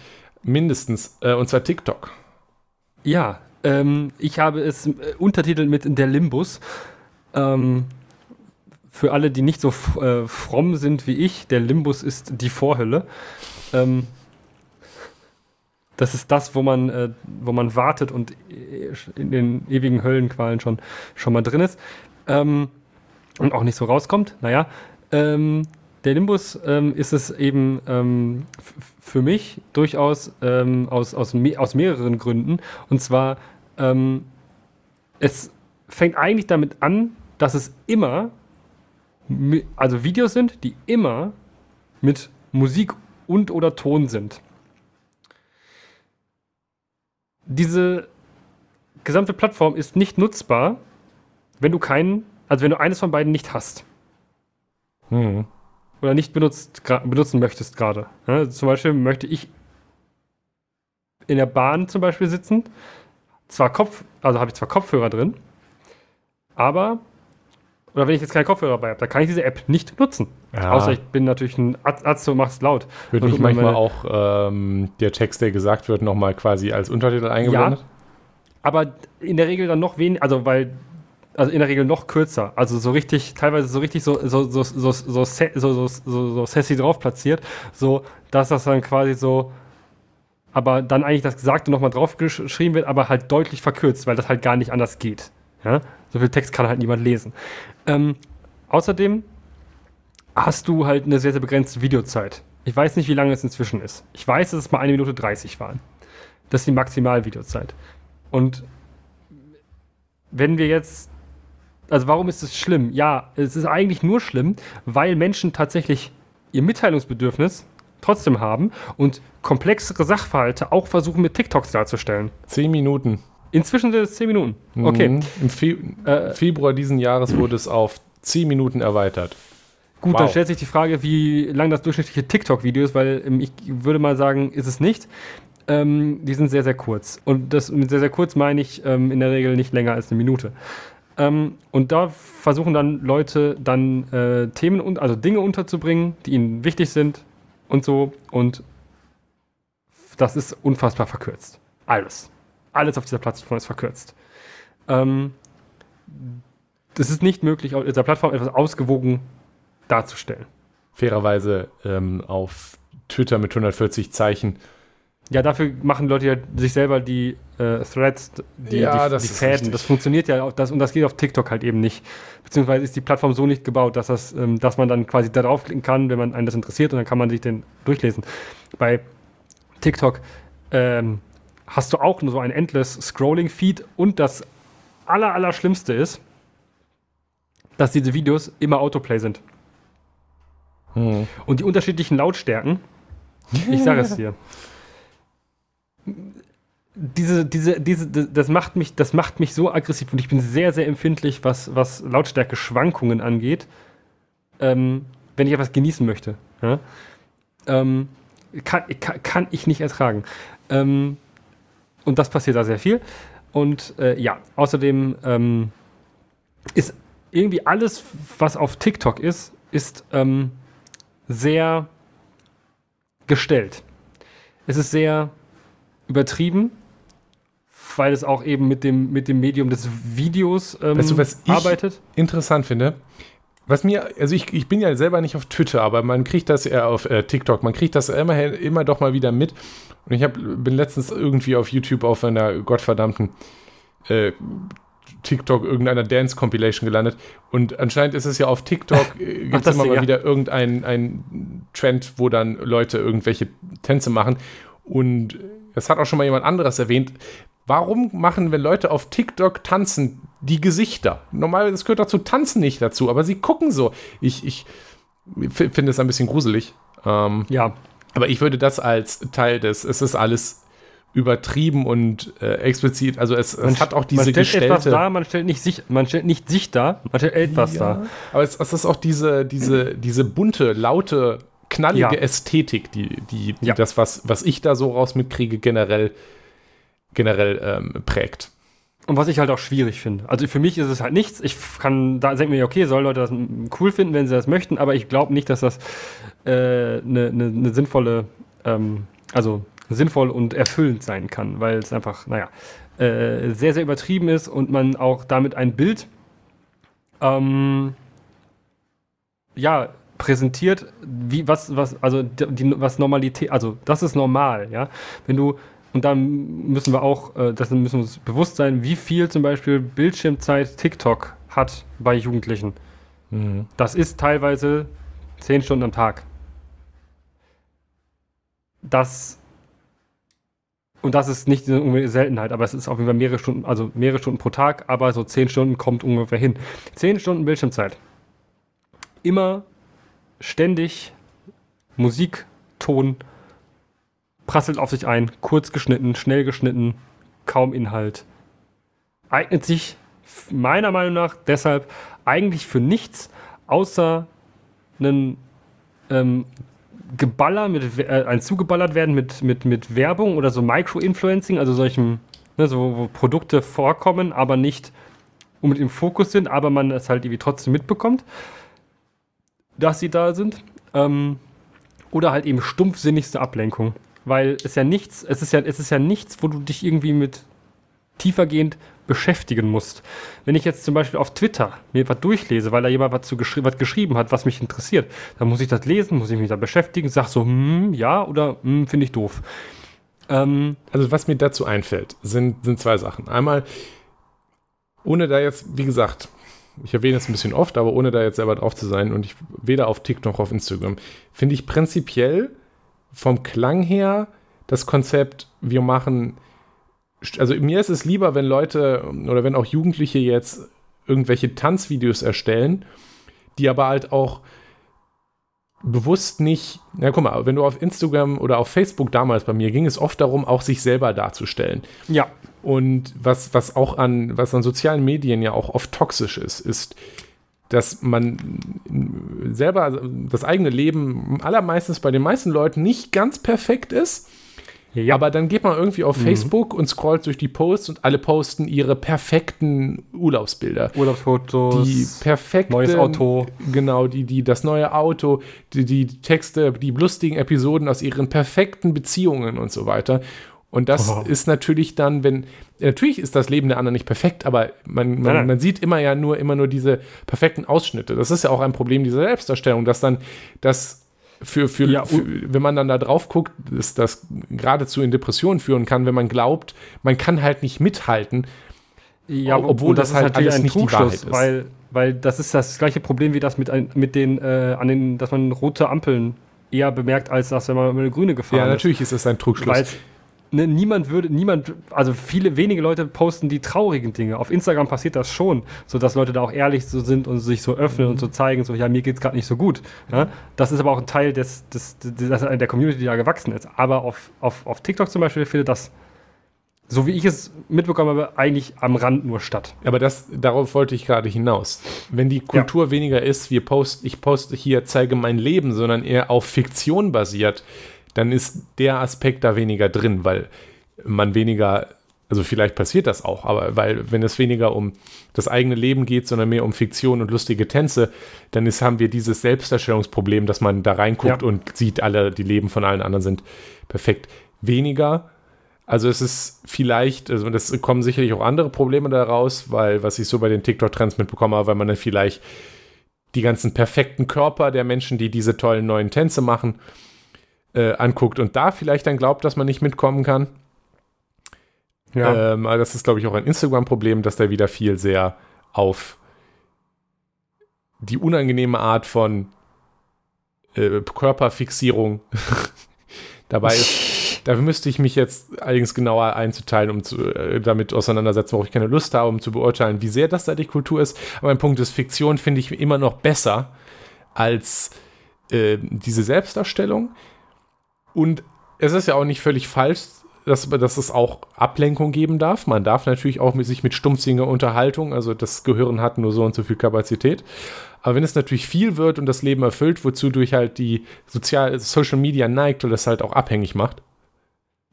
Mindestens, äh, und zwar TikTok. Ja, ähm, ich habe es äh, untertitelt mit Der Limbus. Ähm, für alle, die nicht so äh, fromm sind wie ich, der Limbus ist die Vorhölle. Ähm, das ist das, wo man, äh, wo man wartet und äh, in den ewigen Höllenqualen schon, schon mal drin ist. Ähm, und auch nicht so rauskommt. Naja, ähm, der Limbus ähm, ist es eben ähm, für mich durchaus ähm, aus, aus, me aus mehreren Gründen. Und zwar, ähm, es fängt eigentlich damit an, dass es immer also Videos sind, die immer mit Musik und oder Ton sind. Diese gesamte Plattform ist nicht nutzbar, wenn du keinen, also wenn du eines von beiden nicht hast. Mhm. Oder nicht benutzt, benutzen möchtest gerade. Ja, zum Beispiel möchte ich in der Bahn zum Beispiel sitzen, zwar Kopf, also habe ich zwar Kopfhörer drin, aber oder wenn ich jetzt keine Kopfhörer dabei habe, da kann ich diese App nicht nutzen. Ja. Außer ich bin natürlich ein Arzt und mach's laut. Wird nicht manchmal auch ähm, der Text, der gesagt wird, nochmal quasi als Untertitel eingeblendet? Ja, aber in der Regel dann noch weniger, also weil also in der Regel noch kürzer. Also so richtig, teilweise so richtig so, so, so, so, so, so, so, so, so sassy drauf platziert, so dass das dann quasi so, aber dann eigentlich das Gesagte nochmal drauf geschrieben wird, aber halt deutlich verkürzt, weil das halt gar nicht anders geht. Ja? So viel Text kann halt niemand lesen. Ähm, außerdem hast du halt eine sehr, sehr begrenzte Videozeit. Ich weiß nicht, wie lange es inzwischen ist. Ich weiß, dass es mal eine Minute 30 waren. Das ist die Maximalvideozeit. Und wenn wir jetzt. Also, warum ist es schlimm? Ja, es ist eigentlich nur schlimm, weil Menschen tatsächlich ihr Mitteilungsbedürfnis trotzdem haben und komplexere Sachverhalte auch versuchen mit TikToks darzustellen. Zehn Minuten. Inzwischen sind es 10 Minuten. Okay. Mhm. Im Fe äh, Februar diesen Jahres wurde es auf 10 Minuten erweitert. Gut, wow. dann stellt sich die Frage, wie lang das durchschnittliche TikTok-Video ist, weil ähm, ich würde mal sagen, ist es nicht. Ähm, die sind sehr, sehr kurz. Und das mit sehr, sehr kurz meine ich ähm, in der Regel nicht länger als eine Minute. Ähm, und da versuchen dann Leute dann äh, Themen und also Dinge unterzubringen, die ihnen wichtig sind und so. Und das ist unfassbar verkürzt. Alles. Alles auf dieser Plattform ist verkürzt. Ähm, es ist nicht möglich, auf dieser Plattform etwas ausgewogen darzustellen. Fairerweise ähm, auf Twitter mit 140 Zeichen. Ja, dafür machen Leute ja sich selber die äh, Threads, die, Ja, die, das die Fäden. richtig. Das funktioniert ja auch, das, und das geht auf TikTok halt eben nicht. Beziehungsweise ist die Plattform so nicht gebaut, dass, das, ähm, dass man dann quasi da draufklicken kann, wenn man einen das interessiert, und dann kann man sich den durchlesen. Bei TikTok ähm, hast du auch nur so ein endless Scrolling-Feed und das aller, aller Schlimmste ist, dass diese Videos immer Autoplay sind. Hm. Und die unterschiedlichen Lautstärken, ich sage es dir. Diese, diese, diese, das macht mich, das macht mich so aggressiv und ich bin sehr, sehr empfindlich, was, was Lautstärke-Schwankungen angeht, ähm, wenn ich etwas genießen möchte. Ja? Ähm, kann, kann, kann ich nicht ertragen. Ähm, und das passiert da sehr viel. Und äh, ja, außerdem ähm, ist irgendwie alles, was auf TikTok ist, ist ähm, sehr gestellt. Es ist sehr übertrieben, weil es auch eben mit dem, mit dem Medium des Videos ähm, Weißt du, was ich- arbeitet. interessant finde. Was mir, also ich, ich bin ja selber nicht auf Twitter, aber man kriegt das ja auf äh, TikTok, man kriegt das immer, immer doch mal wieder mit. Und ich hab, bin letztens irgendwie auf YouTube auf einer gottverdammten äh, TikTok irgendeiner Dance-Compilation gelandet. Und anscheinend ist es ja auf TikTok, äh, gibt es immer mal ja. wieder irgendein ein Trend, wo dann Leute irgendwelche Tänze machen. Und es hat auch schon mal jemand anderes erwähnt. Warum machen, wenn Leute auf TikTok tanzen, die Gesichter? Normalerweise, das gehört dazu, tanzen nicht dazu, aber sie gucken so. Ich, ich finde es ein bisschen gruselig. Ähm, Ja, aber ich würde das als Teil des, es ist alles übertrieben und äh, explizit, also es, es hat auch diese man stellt etwas gestellte... dar, man stellt nicht sich, man stellt nicht sich dar, man stellt etwas dar. Aber es, es ist auch diese, diese, diese bunte, laute, knallige Ja. Ästhetik, die, die, die Ja. das, was, was ich da so raus mitkriege, generell, generell ähm, prägt. Und was ich halt auch schwierig finde. Also für mich ist es halt nichts. Ich kann da denke mir, okay, sollen Leute das cool finden, wenn sie das möchten, aber ich glaube nicht, dass das eine äh, ne, ne, ne sinnvolle, ähm, also sinnvoll und erfüllend sein kann, weil es einfach, naja, äh, sehr, sehr übertrieben ist und man auch damit ein Bild ähm, ja, präsentiert, wie was, was, also die, was Normalität, also das ist normal, ja. Wenn du, und dann müssen wir auch, äh, das müssen wir uns bewusst sein, wie viel zum Beispiel Bildschirmzeit TikTok hat bei Jugendlichen. Das ist teilweise zehn Stunden am Tag. Das und das ist nicht eine Seltenheit, aber es ist auf jeden Fall mehrere Stunden, also mehrere Stunden pro Tag, aber so zehn Stunden kommt ungefähr hin. Zehn Stunden Bildschirmzeit. Immer ständig Musik, Ton, prasselt auf sich ein, kurz geschnitten, schnell geschnitten, kaum Inhalt. Eignet sich meiner Meinung nach deshalb eigentlich für nichts, außer einen ähm, Geballer mit äh, ein zugeballert werden mit, mit, mit Werbung oder so Micro-Influencing, also solchen, ne, so wo Produkte vorkommen, aber nicht unbedingt im Fokus sind, aber man es halt irgendwie trotzdem mitbekommt, dass sie da sind. Ähm, oder halt eben stumpfsinnigste Ablenkung. Weil es ja nichts, es ist ja, es ist ja nichts, wo du dich irgendwie mit tiefergehend beschäftigen musst. Wenn ich jetzt zum Beispiel auf Twitter mir was durchlese, weil da jemand was, zu geschri was geschrieben hat, was mich interessiert, dann muss ich das lesen, muss ich mich da beschäftigen, sag so, hm, ja oder hm, finde ich doof. Ähm, Also was mir dazu einfällt, sind, sind zwei Sachen. Einmal, ohne da jetzt, wie gesagt, ich erwähne es ein bisschen oft, aber ohne da jetzt selber drauf zu sein und ich weder auf TikTok noch auf Instagram, finde ich prinzipiell vom Klang her das Konzept, wir machen, also mir ist es lieber, wenn Leute oder wenn auch Jugendliche jetzt irgendwelche Tanzvideos erstellen, die aber halt auch bewusst nicht, na guck mal, wenn du auf Instagram oder auf Facebook damals bei mir ging es oft darum, auch sich selber darzustellen. ja, Und was, was auch an, was an sozialen Medien ja auch oft toxisch ist, ist, dass man selber das eigene Leben allermeistens bei den meisten Leuten nicht ganz perfekt ist, Ja. Aber dann geht man irgendwie auf mhm. Facebook und scrollt durch die Posts und alle posten ihre perfekten Urlaubsbilder. Urlaubsfotos. Die perfekten. Neues Auto. Genau, die, die, das neue Auto, die, die Texte, die lustigen Episoden aus ihren perfekten Beziehungen und so weiter. Und das oh. ist natürlich dann, wenn, natürlich ist das Leben der anderen nicht perfekt, aber man, man, man, sieht immer ja nur, immer nur diese perfekten Ausschnitte. Das ist ja auch ein Problem dieser Selbstdarstellung, dass dann das für, für, ja, für, wenn man dann da drauf guckt, ist das geradezu in Depressionen führen kann, wenn man glaubt, man kann halt nicht mithalten. Ja, obwohl das, das halt alles nicht die Wahrheit ist. Weil, weil das ist das gleiche Problem wie das mit, mit den, äh, an den, dass man rote Ampeln eher bemerkt, als das, wenn man eine grüne gefahren ist. Ja, natürlich ist es ein Trugschluss. Weil ne, niemand würde, niemand, also viele wenige Leute posten die traurigen Dinge. Auf Instagram passiert das schon, so dass Leute da auch ehrlich so sind und sich so öffnen mhm. und so zeigen, so ja, mir geht es gerade nicht so gut. Ja? Das ist aber auch ein Teil des, des, des, der Community, die da gewachsen ist. Aber auf, auf, auf TikTok zum Beispiel findet das so wie ich es mitbekommen habe, eigentlich am Rand nur statt. Aber das, darauf wollte ich gerade hinaus. Wenn die Kultur ja. weniger ist, wir post, ich poste hier, zeige mein Leben, sondern eher auf Fiktion basiert, dann ist der Aspekt da weniger drin, weil man weniger, also vielleicht passiert das auch, aber weil, wenn es weniger um das eigene Leben geht, sondern mehr um Fiktion und lustige Tänze, dann ist, haben wir dieses Selbstdarstellungsproblem, dass man da reinguckt ja. und sieht, alle, die Leben von allen anderen sind perfekt. Weniger. Also es ist vielleicht, also das kommen sicherlich auch andere Probleme daraus, weil, was ich so bei den TikTok-Trends mitbekommen habe, weil man dann vielleicht die ganzen perfekten Körper der Menschen, die diese tollen neuen Tänze machen, äh, anguckt und da vielleicht dann glaubt, dass man nicht mitkommen kann. Ja. Ähm, das ist, glaube ich, auch ein Instagram-Problem, dass da wieder viel sehr auf die unangenehme Art von äh, Körperfixierung dabei ist. Dafür müsste ich mich jetzt allerdings genauer einzuteilen, um zu, äh, damit auseinandersetzen, worauf ich keine Lust habe, um zu beurteilen, wie sehr das da die Kultur ist. Aber mein Punkt ist, Fiktion finde ich immer noch besser als äh, diese Selbstdarstellung. Und es ist ja auch nicht völlig falsch, dass, dass es auch Ablenkung geben darf. Man darf natürlich auch mit sich mit stumpfsinniger Unterhaltung, also das Gehirn hat nur so und so viel Kapazität. Aber wenn es natürlich viel wird und das Leben erfüllt, wozu durch halt die Sozial Social Media neigt und das halt auch abhängig macht,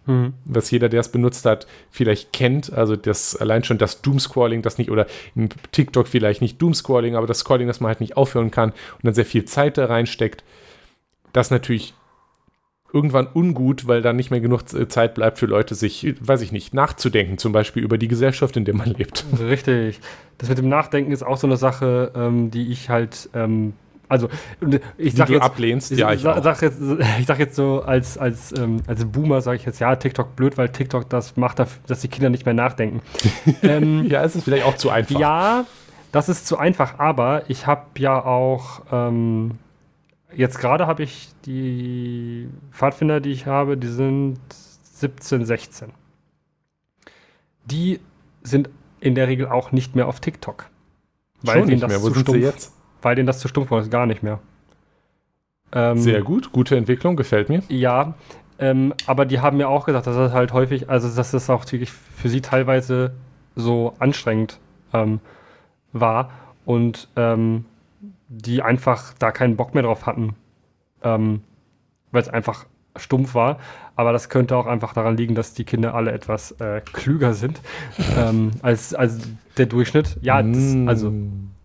mhm. was jeder, der es benutzt hat, vielleicht kennt, also das allein schon das Doomscrolling, das nicht, oder in TikTok vielleicht nicht Doomscrolling, aber das Scrolling, das man halt nicht aufhören kann und dann sehr viel Zeit da reinsteckt, das natürlich irgendwann ungut, weil dann nicht mehr genug Zeit bleibt für Leute, sich, weiß ich nicht, nachzudenken, zum Beispiel über die Gesellschaft, in der man lebt. Richtig. Das mit dem Nachdenken ist auch so eine Sache, ähm, die ich halt, ähm, also ich sag die du jetzt, ablehnst, ich, ja, ich sag, sag jetzt, ich sag jetzt so als, als, ähm, als Boomer sage ich jetzt, ja, TikTok blöd, weil TikTok das macht, dass die Kinder nicht mehr nachdenken. ähm, ja, es ist vielleicht auch zu einfach. Ja, das ist zu einfach, aber ich habe ja auch ähm, Jetzt gerade habe ich die Pfadfinder, die ich habe, die sind 17, 16. Die sind in der Regel auch nicht mehr auf TikTok. Weil Schon denen das mehr. Wo zu sind stumpf, sie jetzt? Weil denen das zu stumpf war, ist gar nicht mehr. Ähm, Sehr gut, gute Entwicklung, gefällt mir. Ja, ähm, aber die haben mir auch gesagt, dass das halt häufig, also dass das auch wirklich für sie teilweise so anstrengend ähm, war. Und ähm, die einfach da keinen Bock mehr drauf hatten, ähm, weil es einfach stumpf war. Aber das könnte auch einfach daran liegen, dass die Kinder alle etwas äh, klüger sind ähm, als, als der Durchschnitt. Ja, das, mm, also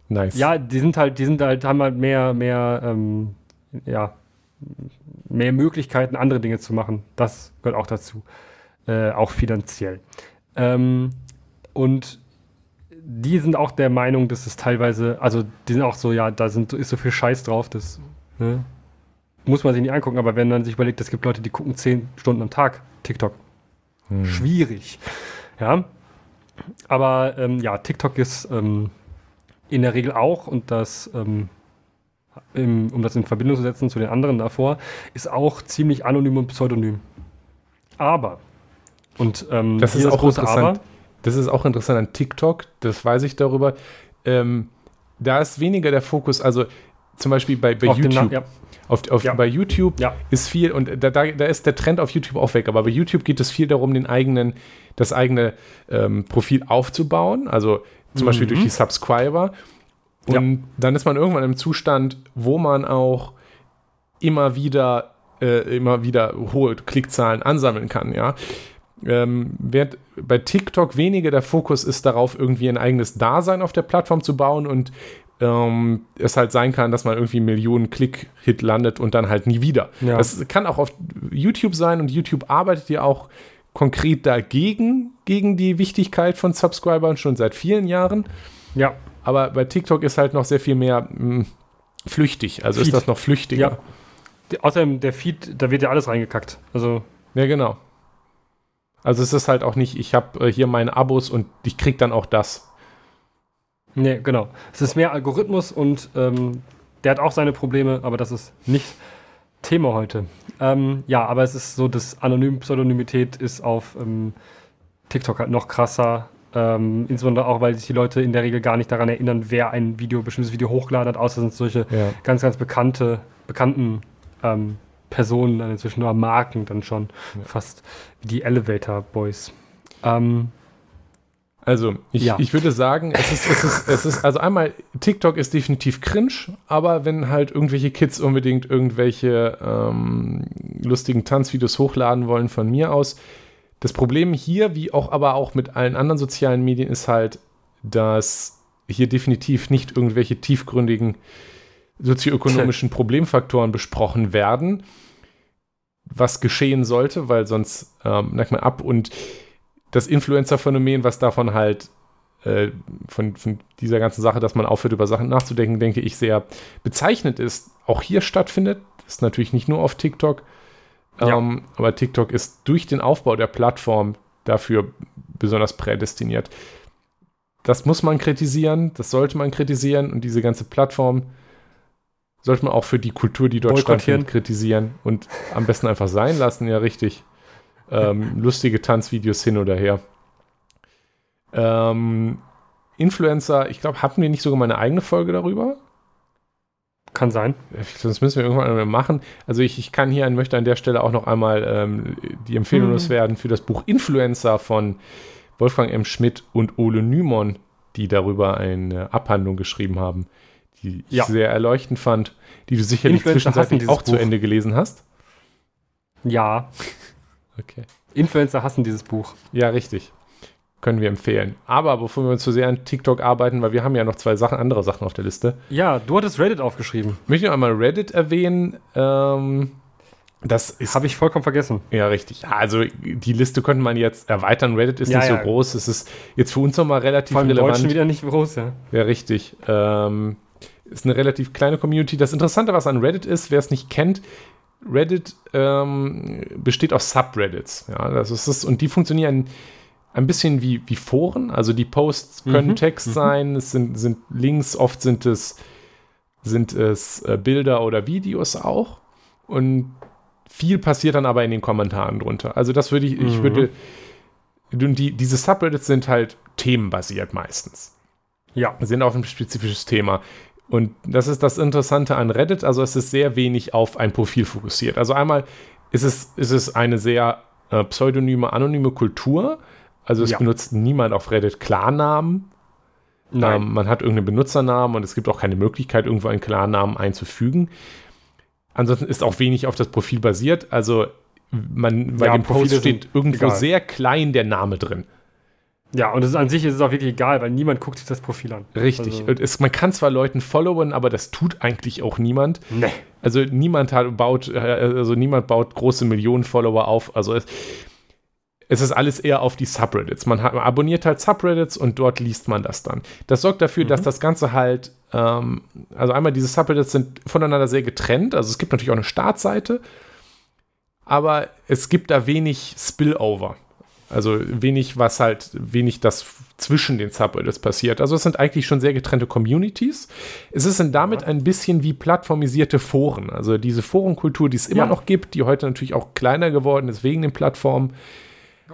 nice. Ja, die sind halt, die sind halt, haben halt mehr, mehr, ähm, ja, mehr Möglichkeiten, andere Dinge zu machen. Das gehört auch dazu. Äh, auch finanziell. Ähm, und die sind auch der Meinung, dass es teilweise, also die sind auch so, ja, da sind, ist so viel Scheiß drauf, das ne, muss man sich nicht angucken, aber wenn man sich überlegt, es gibt Leute, die gucken zehn Stunden am Tag TikTok. Hm. Schwierig. Ja. Aber ähm, ja, TikTok ist ähm, in der Regel auch, und das, ähm, im, um das in Verbindung zu setzen zu den anderen davor, ist auch ziemlich anonym und pseudonym. Aber, und ähm, das ist auch große interessant. Aber, das ist auch interessant an TikTok, das weiß ich darüber. Ähm, da ist weniger der Fokus, also zum Beispiel bei, bei YouTube. Den, ja. Auf, auf, ja. Bei YouTube ja. ist viel, und da, da, da, ist der Trend auf YouTube auch weg, aber bei YouTube geht es viel darum, den eigenen, das eigene ähm, Profil aufzubauen, also zum mhm. Beispiel durch die Subscriber. Und dann ist man irgendwann im Zustand, wo man auch immer wieder äh, immer wieder hohe Klickzahlen ansammeln kann, ja. Ähm, während bei TikTok weniger der Fokus ist darauf, irgendwie ein eigenes Dasein auf der Plattform zu bauen und ähm, es halt sein kann, dass man irgendwie Millionen Klick-Hit landet und dann halt nie wieder. Ja. Das kann auch auf YouTube sein und YouTube arbeitet ja auch konkret dagegen, gegen die Wichtigkeit von Subscribern schon seit vielen Jahren. Ja. Aber bei TikTok ist halt noch sehr viel mehr mh, flüchtig. Also Feed. ist das noch flüchtiger. Ja. Die- Außerdem, der Feed, da wird ja alles reingekackt. Also, Ja, genau. Also es ist halt auch nicht, ich habe äh, hier meine Abos und ich krieg dann auch das. nee, genau. Es ist mehr Algorithmus und ähm, der hat auch seine Probleme, aber das ist nicht Thema heute. Ähm, ja, aber es ist so, dass Anonym Pseudonymität ist auf ähm, TikTok halt noch krasser. Ähm, insbesondere auch, weil sich die Leute in der Regel gar nicht daran erinnern, wer ein Video, bestimmtes Video hochgeladen hat, außer sind solche Ja. ganz, ganz bekannte, bekannten ähm, Personen, dann inzwischen nur Marken dann schon, Ja. fast wie die Elevator Boys. Ähm, Also, ich, Ja. ich würde sagen, es ist, es, ist, es ist, also einmal, TikTok ist definitiv cringe, aber wenn halt irgendwelche Kids unbedingt irgendwelche ähm, lustigen Tanzvideos hochladen wollen von mir aus, das Problem hier, wie auch aber auch mit allen anderen sozialen Medien, ist halt, dass hier definitiv nicht irgendwelche tiefgründigen sozioökonomischen Problemfaktoren besprochen werden, was geschehen sollte, weil sonst ähm, merkt man ab und das Influencer-Phänomen, was davon halt äh, von, von dieser ganzen Sache, dass man aufhört, über Sachen nachzudenken, denke ich, sehr bezeichnend ist, auch hier stattfindet. Das ist natürlich nicht nur auf TikTok, Ja. ähm, aber TikTok ist durch den Aufbau der Plattform dafür besonders prädestiniert. Das muss man kritisieren, das sollte man kritisieren und diese ganze Plattform sollte man auch für die Kultur, die dort stattfindet, kritisieren und am besten einfach sein lassen, ja richtig. Ähm, lustige Tanzvideos hin oder her. Ähm, Influencer, ich glaube, hatten wir nicht sogar mal eine eigene Folge darüber? kann sein. Sonst müssen wir irgendwann mal machen. Also ich, ich kann hier und möchte an der Stelle auch noch einmal ähm, die Empfehlung Hm. loswerden für das Buch Influencer von Wolfgang M. Schmidt und Ole Nymon, die darüber eine Abhandlung geschrieben haben, die ich Ja. sehr erleuchtend fand, die du sicherlich Influencer zwischenzeitlich auch zu Buch. Ende gelesen hast. Ja, Okay. Influencer hassen dieses Buch. Ja, richtig. Können wir empfehlen. Aber bevor wir uns zu sehr an TikTok arbeiten, weil wir haben ja noch zwei Sachen, andere Sachen auf der Liste, Ja, du hattest Reddit aufgeschrieben. möchte ich noch einmal Reddit erwähnen. Ähm, das ist Habe ich vollkommen vergessen. Ja, richtig. Also die Liste könnte man jetzt erweitern. Reddit ist Ja, nicht ja. so groß. Es ist jetzt für uns nochmal relativ Vor allem im Deutschen relevant. wieder nicht groß, ja. Ja, richtig. Ähm, ist eine relativ kleine Community. Das Interessante, was an Reddit ist, wer es nicht kennt, Reddit ähm, besteht aus Subreddits. Ja, das ist es. Und die funktionieren ein bisschen wie, wie Foren. Also die Posts können Mhm, Text mhm. sein, es sind, sind Links, oft sind es, sind es äh, Bilder oder Videos auch. Und viel passiert dann aber in den Kommentaren drunter. Also das würde ich, ich Mhm. würde, und die, diese Subreddits sind halt themenbasiert meistens Ja. sind auf ein spezifisches Thema. Und das ist das Interessante an Reddit. Also es ist sehr wenig auf ein Profil fokussiert. Also einmal ist es, ist es eine sehr äh, pseudonyme, anonyme Kultur. Also es Ja. benutzt niemand auf Reddit Klarnamen. Nein. Ähm, man hat irgendeinen Benutzernamen und es gibt auch keine Möglichkeit, irgendwo einen Klarnamen einzufügen. Ansonsten ist auch wenig auf das Profil basiert. Also man, bei Ja, dem Post Profile steht irgendwo egal. sehr klein der Name drin. Ja, und es ist an sich ist es auch wirklich egal, weil niemand guckt sich das Profil an. Richtig. Also, es, man kann zwar Leuten followen, aber das tut eigentlich auch niemand. nee. Also niemand hat, baut, äh, also niemand baut große Millionen Follower auf. Also es, es ist alles eher auf die Subreddits. Man, hat, man abonniert halt Subreddits und dort liest man das dann. Das sorgt dafür, dass das Ganze halt, ähm, also einmal diese Subreddits sind voneinander sehr getrennt. Also es gibt natürlich auch eine Startseite, aber es gibt da wenig Spillover. Also wenig, was halt, wenig das zwischen den Subreddits passiert. Also es sind eigentlich schon sehr getrennte Communities. Es ist dann damit ein bisschen wie plattformisierte Foren. Also diese Forenkultur, die es immer Ja. noch gibt, die heute natürlich auch kleiner geworden ist wegen den Plattformen.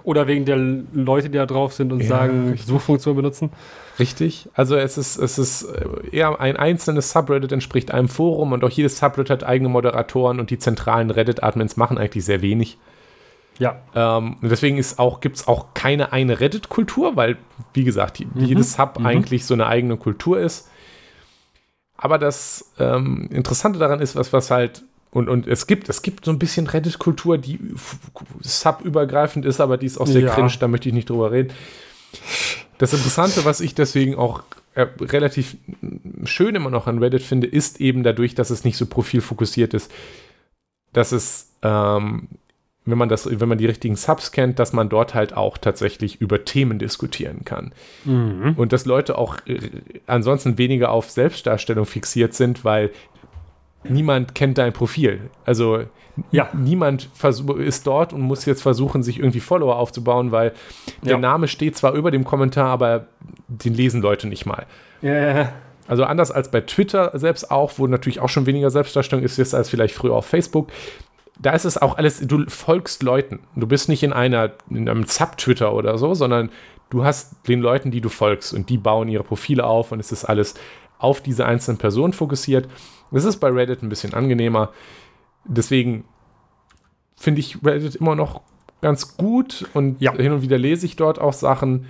Oder wegen der Leute, die da drauf sind und Ja, sagen, richtig. Suchfunktion benutzen. Richtig. Also es ist, es ist äh, eher ein einzelnes Subreddit entspricht einem Forum und auch jedes Subreddit hat eigene Moderatoren und die zentralen Reddit-Admins machen eigentlich sehr wenig. Ja. Ähm, und deswegen auch, gibt es auch keine eine Reddit-Kultur, weil, wie gesagt, die, jedes Sub mhm. eigentlich so eine eigene Kultur ist. Aber das ähm, Interessante daran ist, was, was halt und, und es gibt, es gibt so ein bisschen Reddit-Kultur, die sub-übergreifend ist, aber die ist auch sehr Ja. cringe, da möchte ich nicht drüber reden. Das Interessante, was ich deswegen auch äh, relativ schön immer noch an Reddit finde, ist eben dadurch, dass es nicht so profilfokussiert ist, dass es, ähm, wenn man das, wenn man die richtigen Subs kennt, dass man dort halt auch tatsächlich über Themen diskutieren kann. Mhm. Und dass Leute auch äh, ansonsten weniger auf Selbstdarstellung fixiert sind, weil niemand kennt dein Profil. Also Ja. niemand ist dort und muss jetzt versuchen, sich irgendwie Follower aufzubauen, weil der Ja. Name steht zwar über dem Kommentar, aber den lesen Leute nicht mal. Ja. Also anders als bei Twitter selbst auch, wo natürlich auch schon weniger Selbstdarstellung ist jetzt als vielleicht früher auf Facebook. Da ist es auch alles, du folgst Leuten. Du bist nicht in einer, in einem Sub-Twitter oder so, sondern du hast den Leuten, die du folgst und die bauen ihre Profile auf und es ist alles auf diese einzelnen Personen fokussiert. Das ist bei Reddit ein bisschen angenehmer. Deswegen finde ich Reddit immer noch ganz gut und Ja. hin und wieder lese ich dort auch Sachen,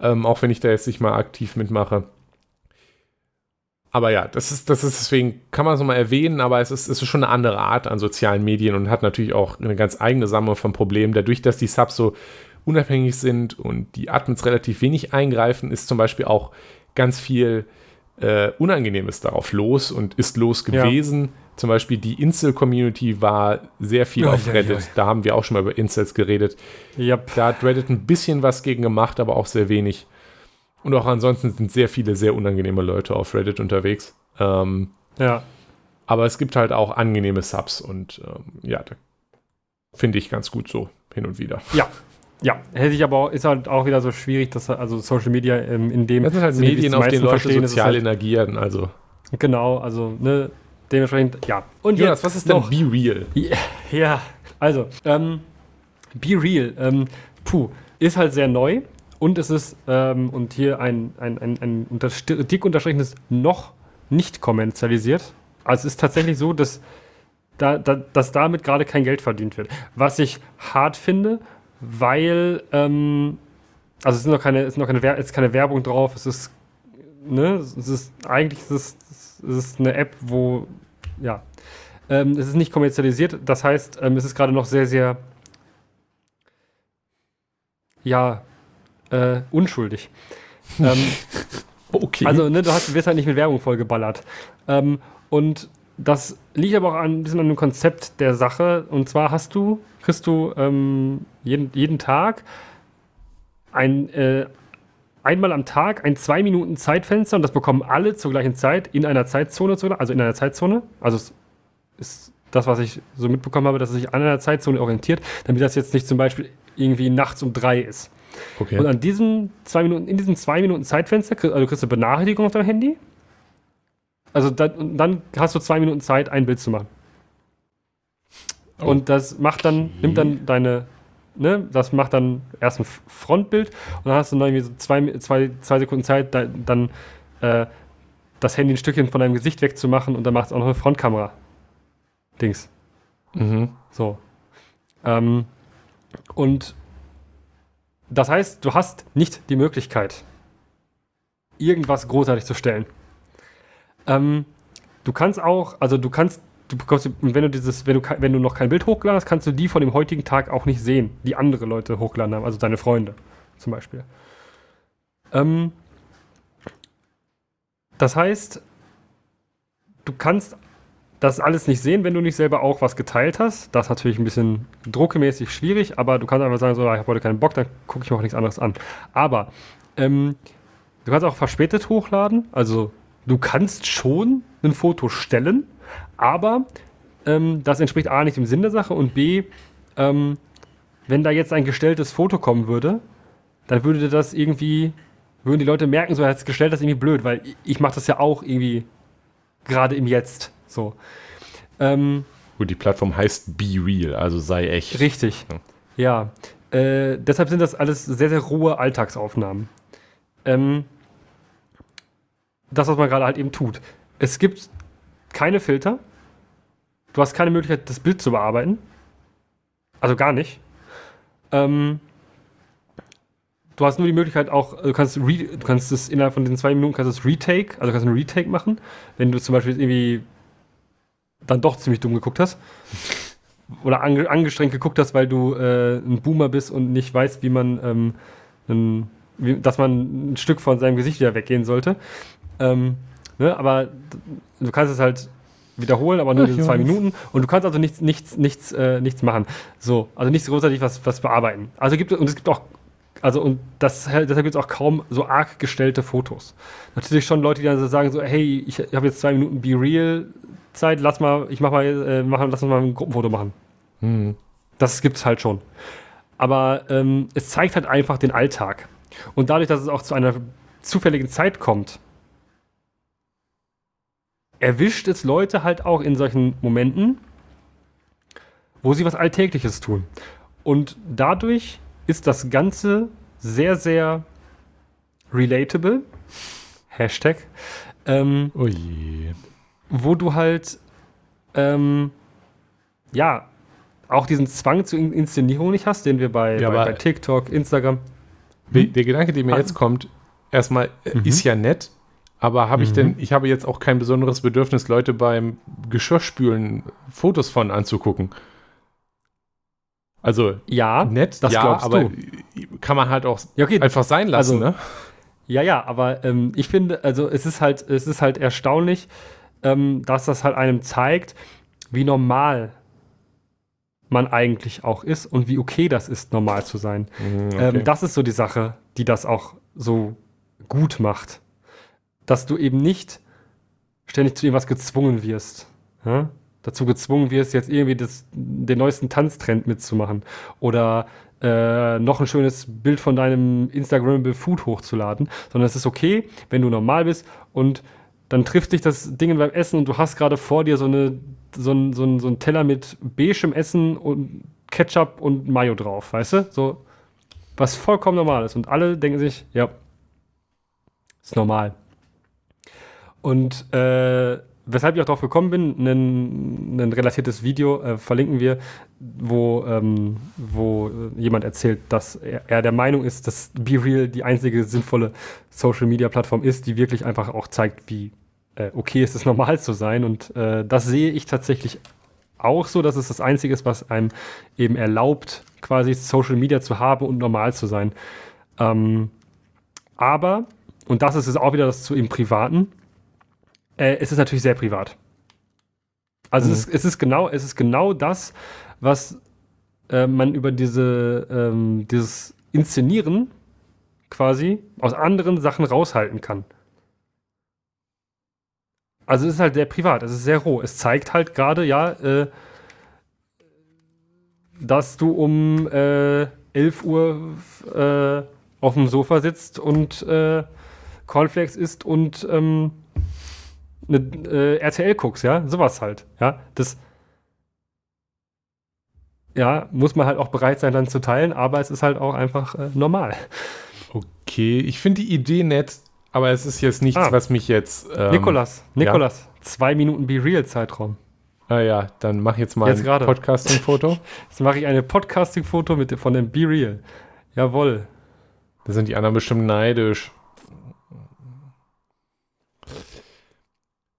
ähm, auch wenn ich da jetzt nicht mal aktiv mitmache. Aber ja, das ist, das ist deswegen, kann man es nochmal erwähnen, aber es ist, es ist schon eine andere Art an sozialen Medien und hat natürlich auch eine ganz eigene Sammlung von Problemen. Dadurch, dass die Subs so unabhängig sind und die Admins relativ wenig eingreifen, ist zum Beispiel auch ganz viel äh, Unangenehmes darauf los und ist los Ja. gewesen. Zum Beispiel die Incel-Community war sehr viel Ja, auf ja, Reddit. ja. Da haben wir auch schon mal über Incels geredet. Yep. Da hat Reddit ein bisschen was gegen gemacht, aber auch sehr wenig. Und auch ansonsten sind sehr viele sehr unangenehme Leute auf Reddit unterwegs. Ähm, Ja. aber es gibt halt auch angenehme Subs und ähm, ja, da finde ich ganz gut so hin und wieder. Ja. Ja, hätte ich aber auch, ist halt auch wieder so schwierig, dass also Social Media ähm, in dem Das sind halt Medien, die auf denen Leute sozial halt, energieren. Also, Genau, also ne, dementsprechend, ja. Und Jonas, jetzt was ist denn noch, Be Real? Ja, also, ähm, Be Real, ähm, puh, ist halt sehr neu und es ist, ähm, und hier ein, ein, ein, ein unterst- dick unterstrichenes noch nicht kommerzialisiert. Also es ist tatsächlich so, dass, da, da, dass damit gerade kein Geld verdient wird. Was ich hart finde, weil, ähm, also es ist noch keine, ist noch keine, es ist keine Werbung drauf, es ist, ne, es ist, eigentlich ist es, es ist eine App, wo, ja, ähm, es ist nicht kommerzialisiert, das heißt, ähm, es ist gerade noch sehr, sehr, ja, äh, unschuldig. ähm, Okay. also, ne, du hast, wirst halt nicht mit Werbung vollgeballert. Ähm, und das liegt aber auch ein bisschen an dem Konzept der Sache. Und zwar hast du, kriegst du ähm, jeden, jeden Tag ein, äh, einmal am Tag ein zwei Minuten Zeitfenster und das bekommen alle zur gleichen Zeit in einer Zeitzone, also in einer Zeitzone. Also es ist das, was ich so mitbekommen habe, dass es sich an einer Zeitzone orientiert, damit das jetzt nicht zum Beispiel irgendwie nachts um drei ist. Okay. Und an diesem zwei Minuten, in diesem zwei Minuten Zeitfenster, also du kriegst eine Benachrichtigung auf deinem Handy. Also dann, und dann hast du zwei Minuten Zeit, ein Bild zu machen. Oh. Und das macht dann, nimmt dann deine, ne, das macht dann erst ein Frontbild und dann hast du noch irgendwie so zwei, zwei, zwei Sekunden Zeit, da, dann äh, das Handy ein Stückchen von deinem Gesicht wegzumachen und dann macht es auch noch eine Frontkamera. Dings. mhm. So. Ähm, und das heißt, du hast nicht die Möglichkeit, irgendwas großartig zu stellen. Ähm, du kannst auch, also du kannst, du bekommst, wenn du dieses, wenn du, wenn du noch kein Bild hochgeladen hast, kannst du die von dem heutigen Tag auch nicht sehen, die andere Leute hochgeladen haben, also deine Freunde zum Beispiel. Ähm, das heißt, du kannst das alles nicht sehen, wenn du nicht selber auch was geteilt hast. Das ist natürlich ein bisschen druckemäßig schwierig, aber du kannst einfach sagen, so, ich habe heute keinen Bock, dann gucke ich mir auch nichts anderes an. Aber ähm, du kannst auch verspätet hochladen. Also du kannst schon ein Foto stellen, aber ähm, das entspricht A nicht dem Sinn der Sache und B, ähm, wenn da jetzt ein gestelltes Foto kommen würde, dann würde das irgendwie, würden die Leute merken, so er hat es gestellt, das ist irgendwie blöd, weil ich, ich mache das ja auch irgendwie gerade im Jetzt. So. Ähm, Gut, die Plattform heißt Be Real, also sei echt. richtig. Ja. Äh, deshalb sind das alles sehr, sehr rohe Alltagsaufnahmen. Ähm, das, was man gerade halt eben tut. Es gibt keine Filter. Du hast keine Möglichkeit, das Bild zu bearbeiten. Also gar nicht. Ähm, du hast nur die Möglichkeit auch, du kannst, re, du kannst es innerhalb von den zwei Minuten kannst du es Retake, also kannst du einen Retake machen. Wenn du zum Beispiel irgendwie dann doch ziemlich dumm geguckt hast. Oder ange angestrengt geguckt hast, weil du äh, ein Boomer bist und nicht weißt, wie man, ähm, ein, wie, dass man ein Stück von seinem Gesicht wieder weggehen sollte. Ähm, ne? Aber du kannst es halt wiederholen, aber nur diese zwei Minuten. Und du kannst also nichts, nichts, nichts, äh, nichts machen. So, also nichts großartig was, was bearbeiten. Also gibt und es gibt auch, also und das, deshalb gibt es auch kaum so arg gestellte Fotos. Natürlich schon Leute, die dann so sagen so, hey, ich habe jetzt zwei Minuten Be Real Zeit, lass mal, ich mach mal, äh, mach, lass uns mal ein Gruppenfoto machen. Mhm. Das gibt's halt schon. Aber ähm, es zeigt halt einfach den Alltag. Und dadurch, dass es auch zu einer zufälligen Zeit kommt, erwischt es Leute halt auch in solchen Momenten, wo sie was Alltägliches tun. Und dadurch ist das Ganze sehr, sehr relatable. Hashtag. Ähm, oh je. Wo du halt, ähm, ja, auch diesen Zwang zur Inszenierung nicht hast, den wir bei, ja, bei, bei TikTok, Instagram. Hm? Der Gedanke, der mir ah. jetzt kommt, erstmal äh, mhm. ist ja nett, aber habe ich mhm. denn, ich habe jetzt auch kein besonderes Bedürfnis, Leute beim Geschirrspülen Fotos von anzugucken. Also ja, nett, das ja, aber du. kann man halt auch ja, okay. einfach sein lassen, also, ne? Ja, ja, aber ähm, ich finde, also es ist halt, es ist halt erstaunlich, ähm, dass das halt einem zeigt, wie normal man eigentlich auch ist und wie okay das ist, normal zu sein. Mhm, okay. ähm, das ist so die Sache, die das auch so gut macht dass du eben nicht ständig zu irgendwas gezwungen wirst. Ja? Dazu gezwungen wirst, jetzt irgendwie das, den neuesten Tanztrend mitzumachen. Oder äh, noch ein schönes Bild von deinem Instagramable Food hochzuladen. Sondern es ist okay, wenn du normal bist und dann trifft dich das Ding beim Essen und du hast gerade vor dir so, eine, so, ein, so, ein, so ein Teller mit beigem Essen und Ketchup und Mayo drauf, weißt du? So, was vollkommen normal ist. Und alle denken sich, ja, ist normal. Und äh, weshalb ich auch darauf gekommen bin, ein, relatiertes Video äh, verlinken wir, wo, ähm, wo jemand erzählt, dass er, er, der Meinung ist, dass BeReal die einzige sinnvolle Social-Media-Plattform ist, die wirklich einfach auch zeigt, wie äh, okay ist es, normal zu sein. Und äh, das sehe ich tatsächlich auch so, dass es das Einzige ist, was einem eben erlaubt, quasi Social Media zu haben und normal zu sein. Ähm, aber, und das ist es auch wieder das zu im Privaten, äh, es ist natürlich sehr privat. Also mhm. es, ist, es, ist, genau, es ist genau das, was äh, man über diese, ähm, dieses Inszenieren quasi aus anderen Sachen raushalten kann. Also es ist halt sehr privat, es ist sehr roh. Es zeigt halt gerade, ja, äh, dass du um äh, 11 Uhr äh, auf dem Sofa sitzt und äh, Cornflakes isst und ähm, eine äh, RTL guckst, ja, sowas halt, ja, das ja, muss man halt auch bereit sein, dann zu teilen, aber es ist halt auch einfach äh, normal. Okay, ich finde die Idee nett, aber es ist jetzt nichts, ah. was mich jetzt. Ähm, Nikolas, Nikolas, ja? zwei Minuten Be Real Zeitraum. Ah ja, dann mach jetzt mal jetzt ein Podcasting-Foto. jetzt mache ich eine Podcasting-Foto von dem Be Real. Jawohl. Da sind die anderen bestimmt neidisch.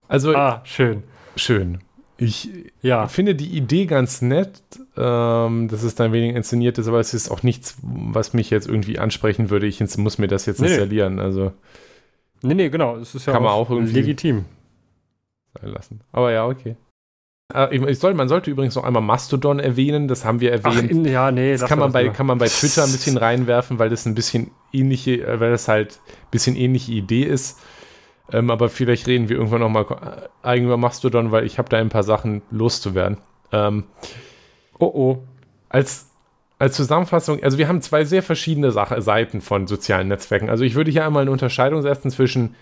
Also, ah, schön. Schön. Ich ja. finde die Idee ganz nett, ähm, dass es dann weniger inszeniert ist, aber es ist auch nichts, was mich jetzt irgendwie ansprechen würde. Ich muss mir das jetzt nee, installieren. Also, nee, nee, genau. Es ist ja kann man auch irgendwie legitim sein lassen. Aber ja, okay. Äh, ich soll, man sollte übrigens noch einmal Mastodon erwähnen, das haben wir erwähnt. Ach, in, ja, nee, das, das kann man, bei, kann man bei Twitter ein bisschen reinwerfen, weil das ein bisschen ähnliche, äh, weil das halt ein bisschen ähnliche Idee ist. Ähm, aber vielleicht reden wir irgendwann nochmal eigen über Mastodon, weil ich habe da ein paar Sachen loszuwerden. Ähm, oh oh. Als, als Zusammenfassung, also wir haben zwei sehr verschiedene Sache, Seiten von sozialen Netzwerken. Also ich würde hier einmal eine Unterscheidung setzen zwischen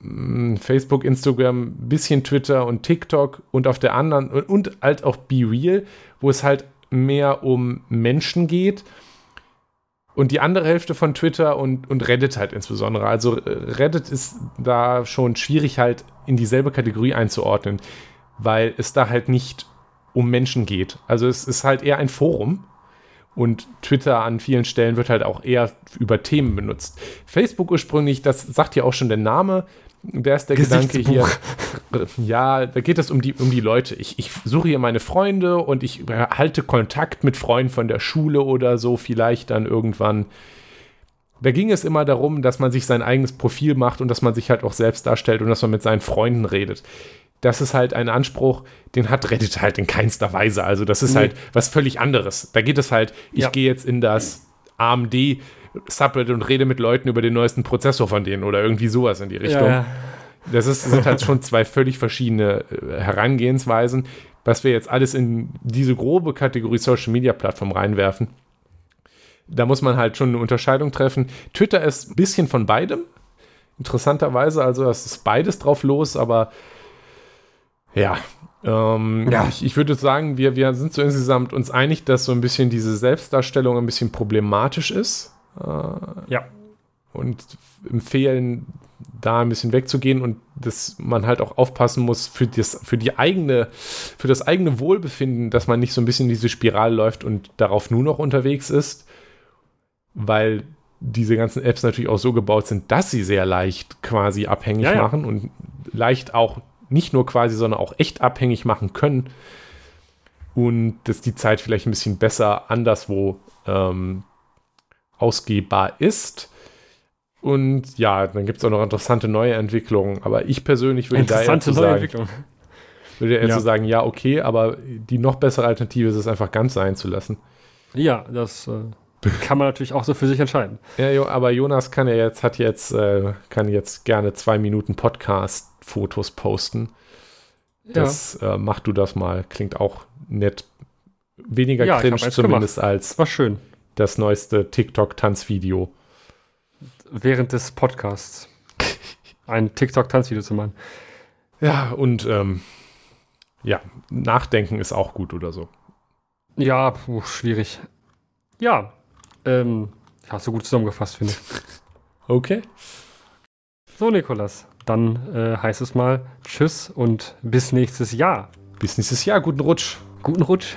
mh, mm, Facebook, Instagram, bisschen Twitter und TikTok und auf der anderen und, und halt auch Be Real, wo es halt mehr um Menschen geht und die andere Hälfte von Twitter und, und Reddit halt insbesondere. Also äh, Reddit ist da schon schwierig halt in dieselbe Kategorie einzuordnen, weil es da halt nicht um Menschen geht. Also es ist halt eher ein Forum. Und Twitter an vielen Stellen wird halt auch eher über Themen benutzt. Facebook ursprünglich, das sagt ja auch schon der Name, der ist der Gedanke hier. Ja, da geht es um die, um die Leute. Ich, ich suche hier meine Freunde und ich halte Kontakt mit Freunden von der Schule oder so, vielleicht dann irgendwann. Da ging es immer darum, dass man sich sein eigenes Profil macht und dass man sich halt auch selbst darstellt und dass man mit seinen Freunden redet das ist halt ein Anspruch, den hat Reddit halt in keinster Weise. Also das ist nee. halt was völlig anderes. Da geht es halt, ich ja. gehe jetzt in das AMD Subreddit und rede mit Leuten über den neuesten Prozessor von denen oder irgendwie sowas in die Richtung. Ja. Das ist, sind halt schon zwei völlig verschiedene äh, Herangehensweisen. Was wir jetzt alles in diese grobe Kategorie Social Media Plattform reinwerfen, da muss man halt schon eine Unterscheidung treffen. Twitter ist ein bisschen von beidem. Interessanterweise, also es ist beides drauf los, aber ja, ähm, ja. Ich, ich, würde sagen, wir, wir sind so insgesamt uns einig, dass so ein bisschen diese Selbstdarstellung ein bisschen problematisch ist. Äh, ja. Und empfehlen, da ein bisschen wegzugehen und dass man halt auch aufpassen muss für das, für die eigene, für das eigene Wohlbefinden, dass man nicht so ein bisschen diese Spirale läuft und darauf nur noch unterwegs ist, weil diese ganzen Apps natürlich auch so gebaut sind, dass sie sehr leicht quasi abhängig ja, ja. machen und leicht auch nicht nur quasi, sondern auch echt abhängig machen können. Und dass die Zeit vielleicht ein bisschen besser anderswo ähm, ausgehbar ist. Und ja, dann gibt es auch noch interessante neue Entwicklungen. Aber ich persönlich würde da eher zu sagen, würde eher ja. zu sagen, ja, okay, aber die noch bessere Alternative ist es einfach ganz sein zu lassen. Ja, das äh, kann man natürlich auch so für sich entscheiden. Ja, aber Jonas kann ja jetzt, hat jetzt, äh, kann jetzt gerne zwei Minuten Podcast-Fotos posten. Das ja. äh, mach du das mal. Klingt auch nett. Weniger ja, cringe zumindest gemacht. als War schön. Das neueste TikTok-Tanzvideo. Während des Podcasts ein TikTok-Tanzvideo zu machen. Ja, und ähm, ja, nachdenken ist auch gut oder so. Ja, puh, schwierig. Ja, ähm, hast du gut zusammengefasst, finde ich. Okay. So, Nikolas, dann äh, heißt es mal Tschüss und bis nächstes Jahr. Bis nächstes Jahr, guten Rutsch. Guten Rutsch.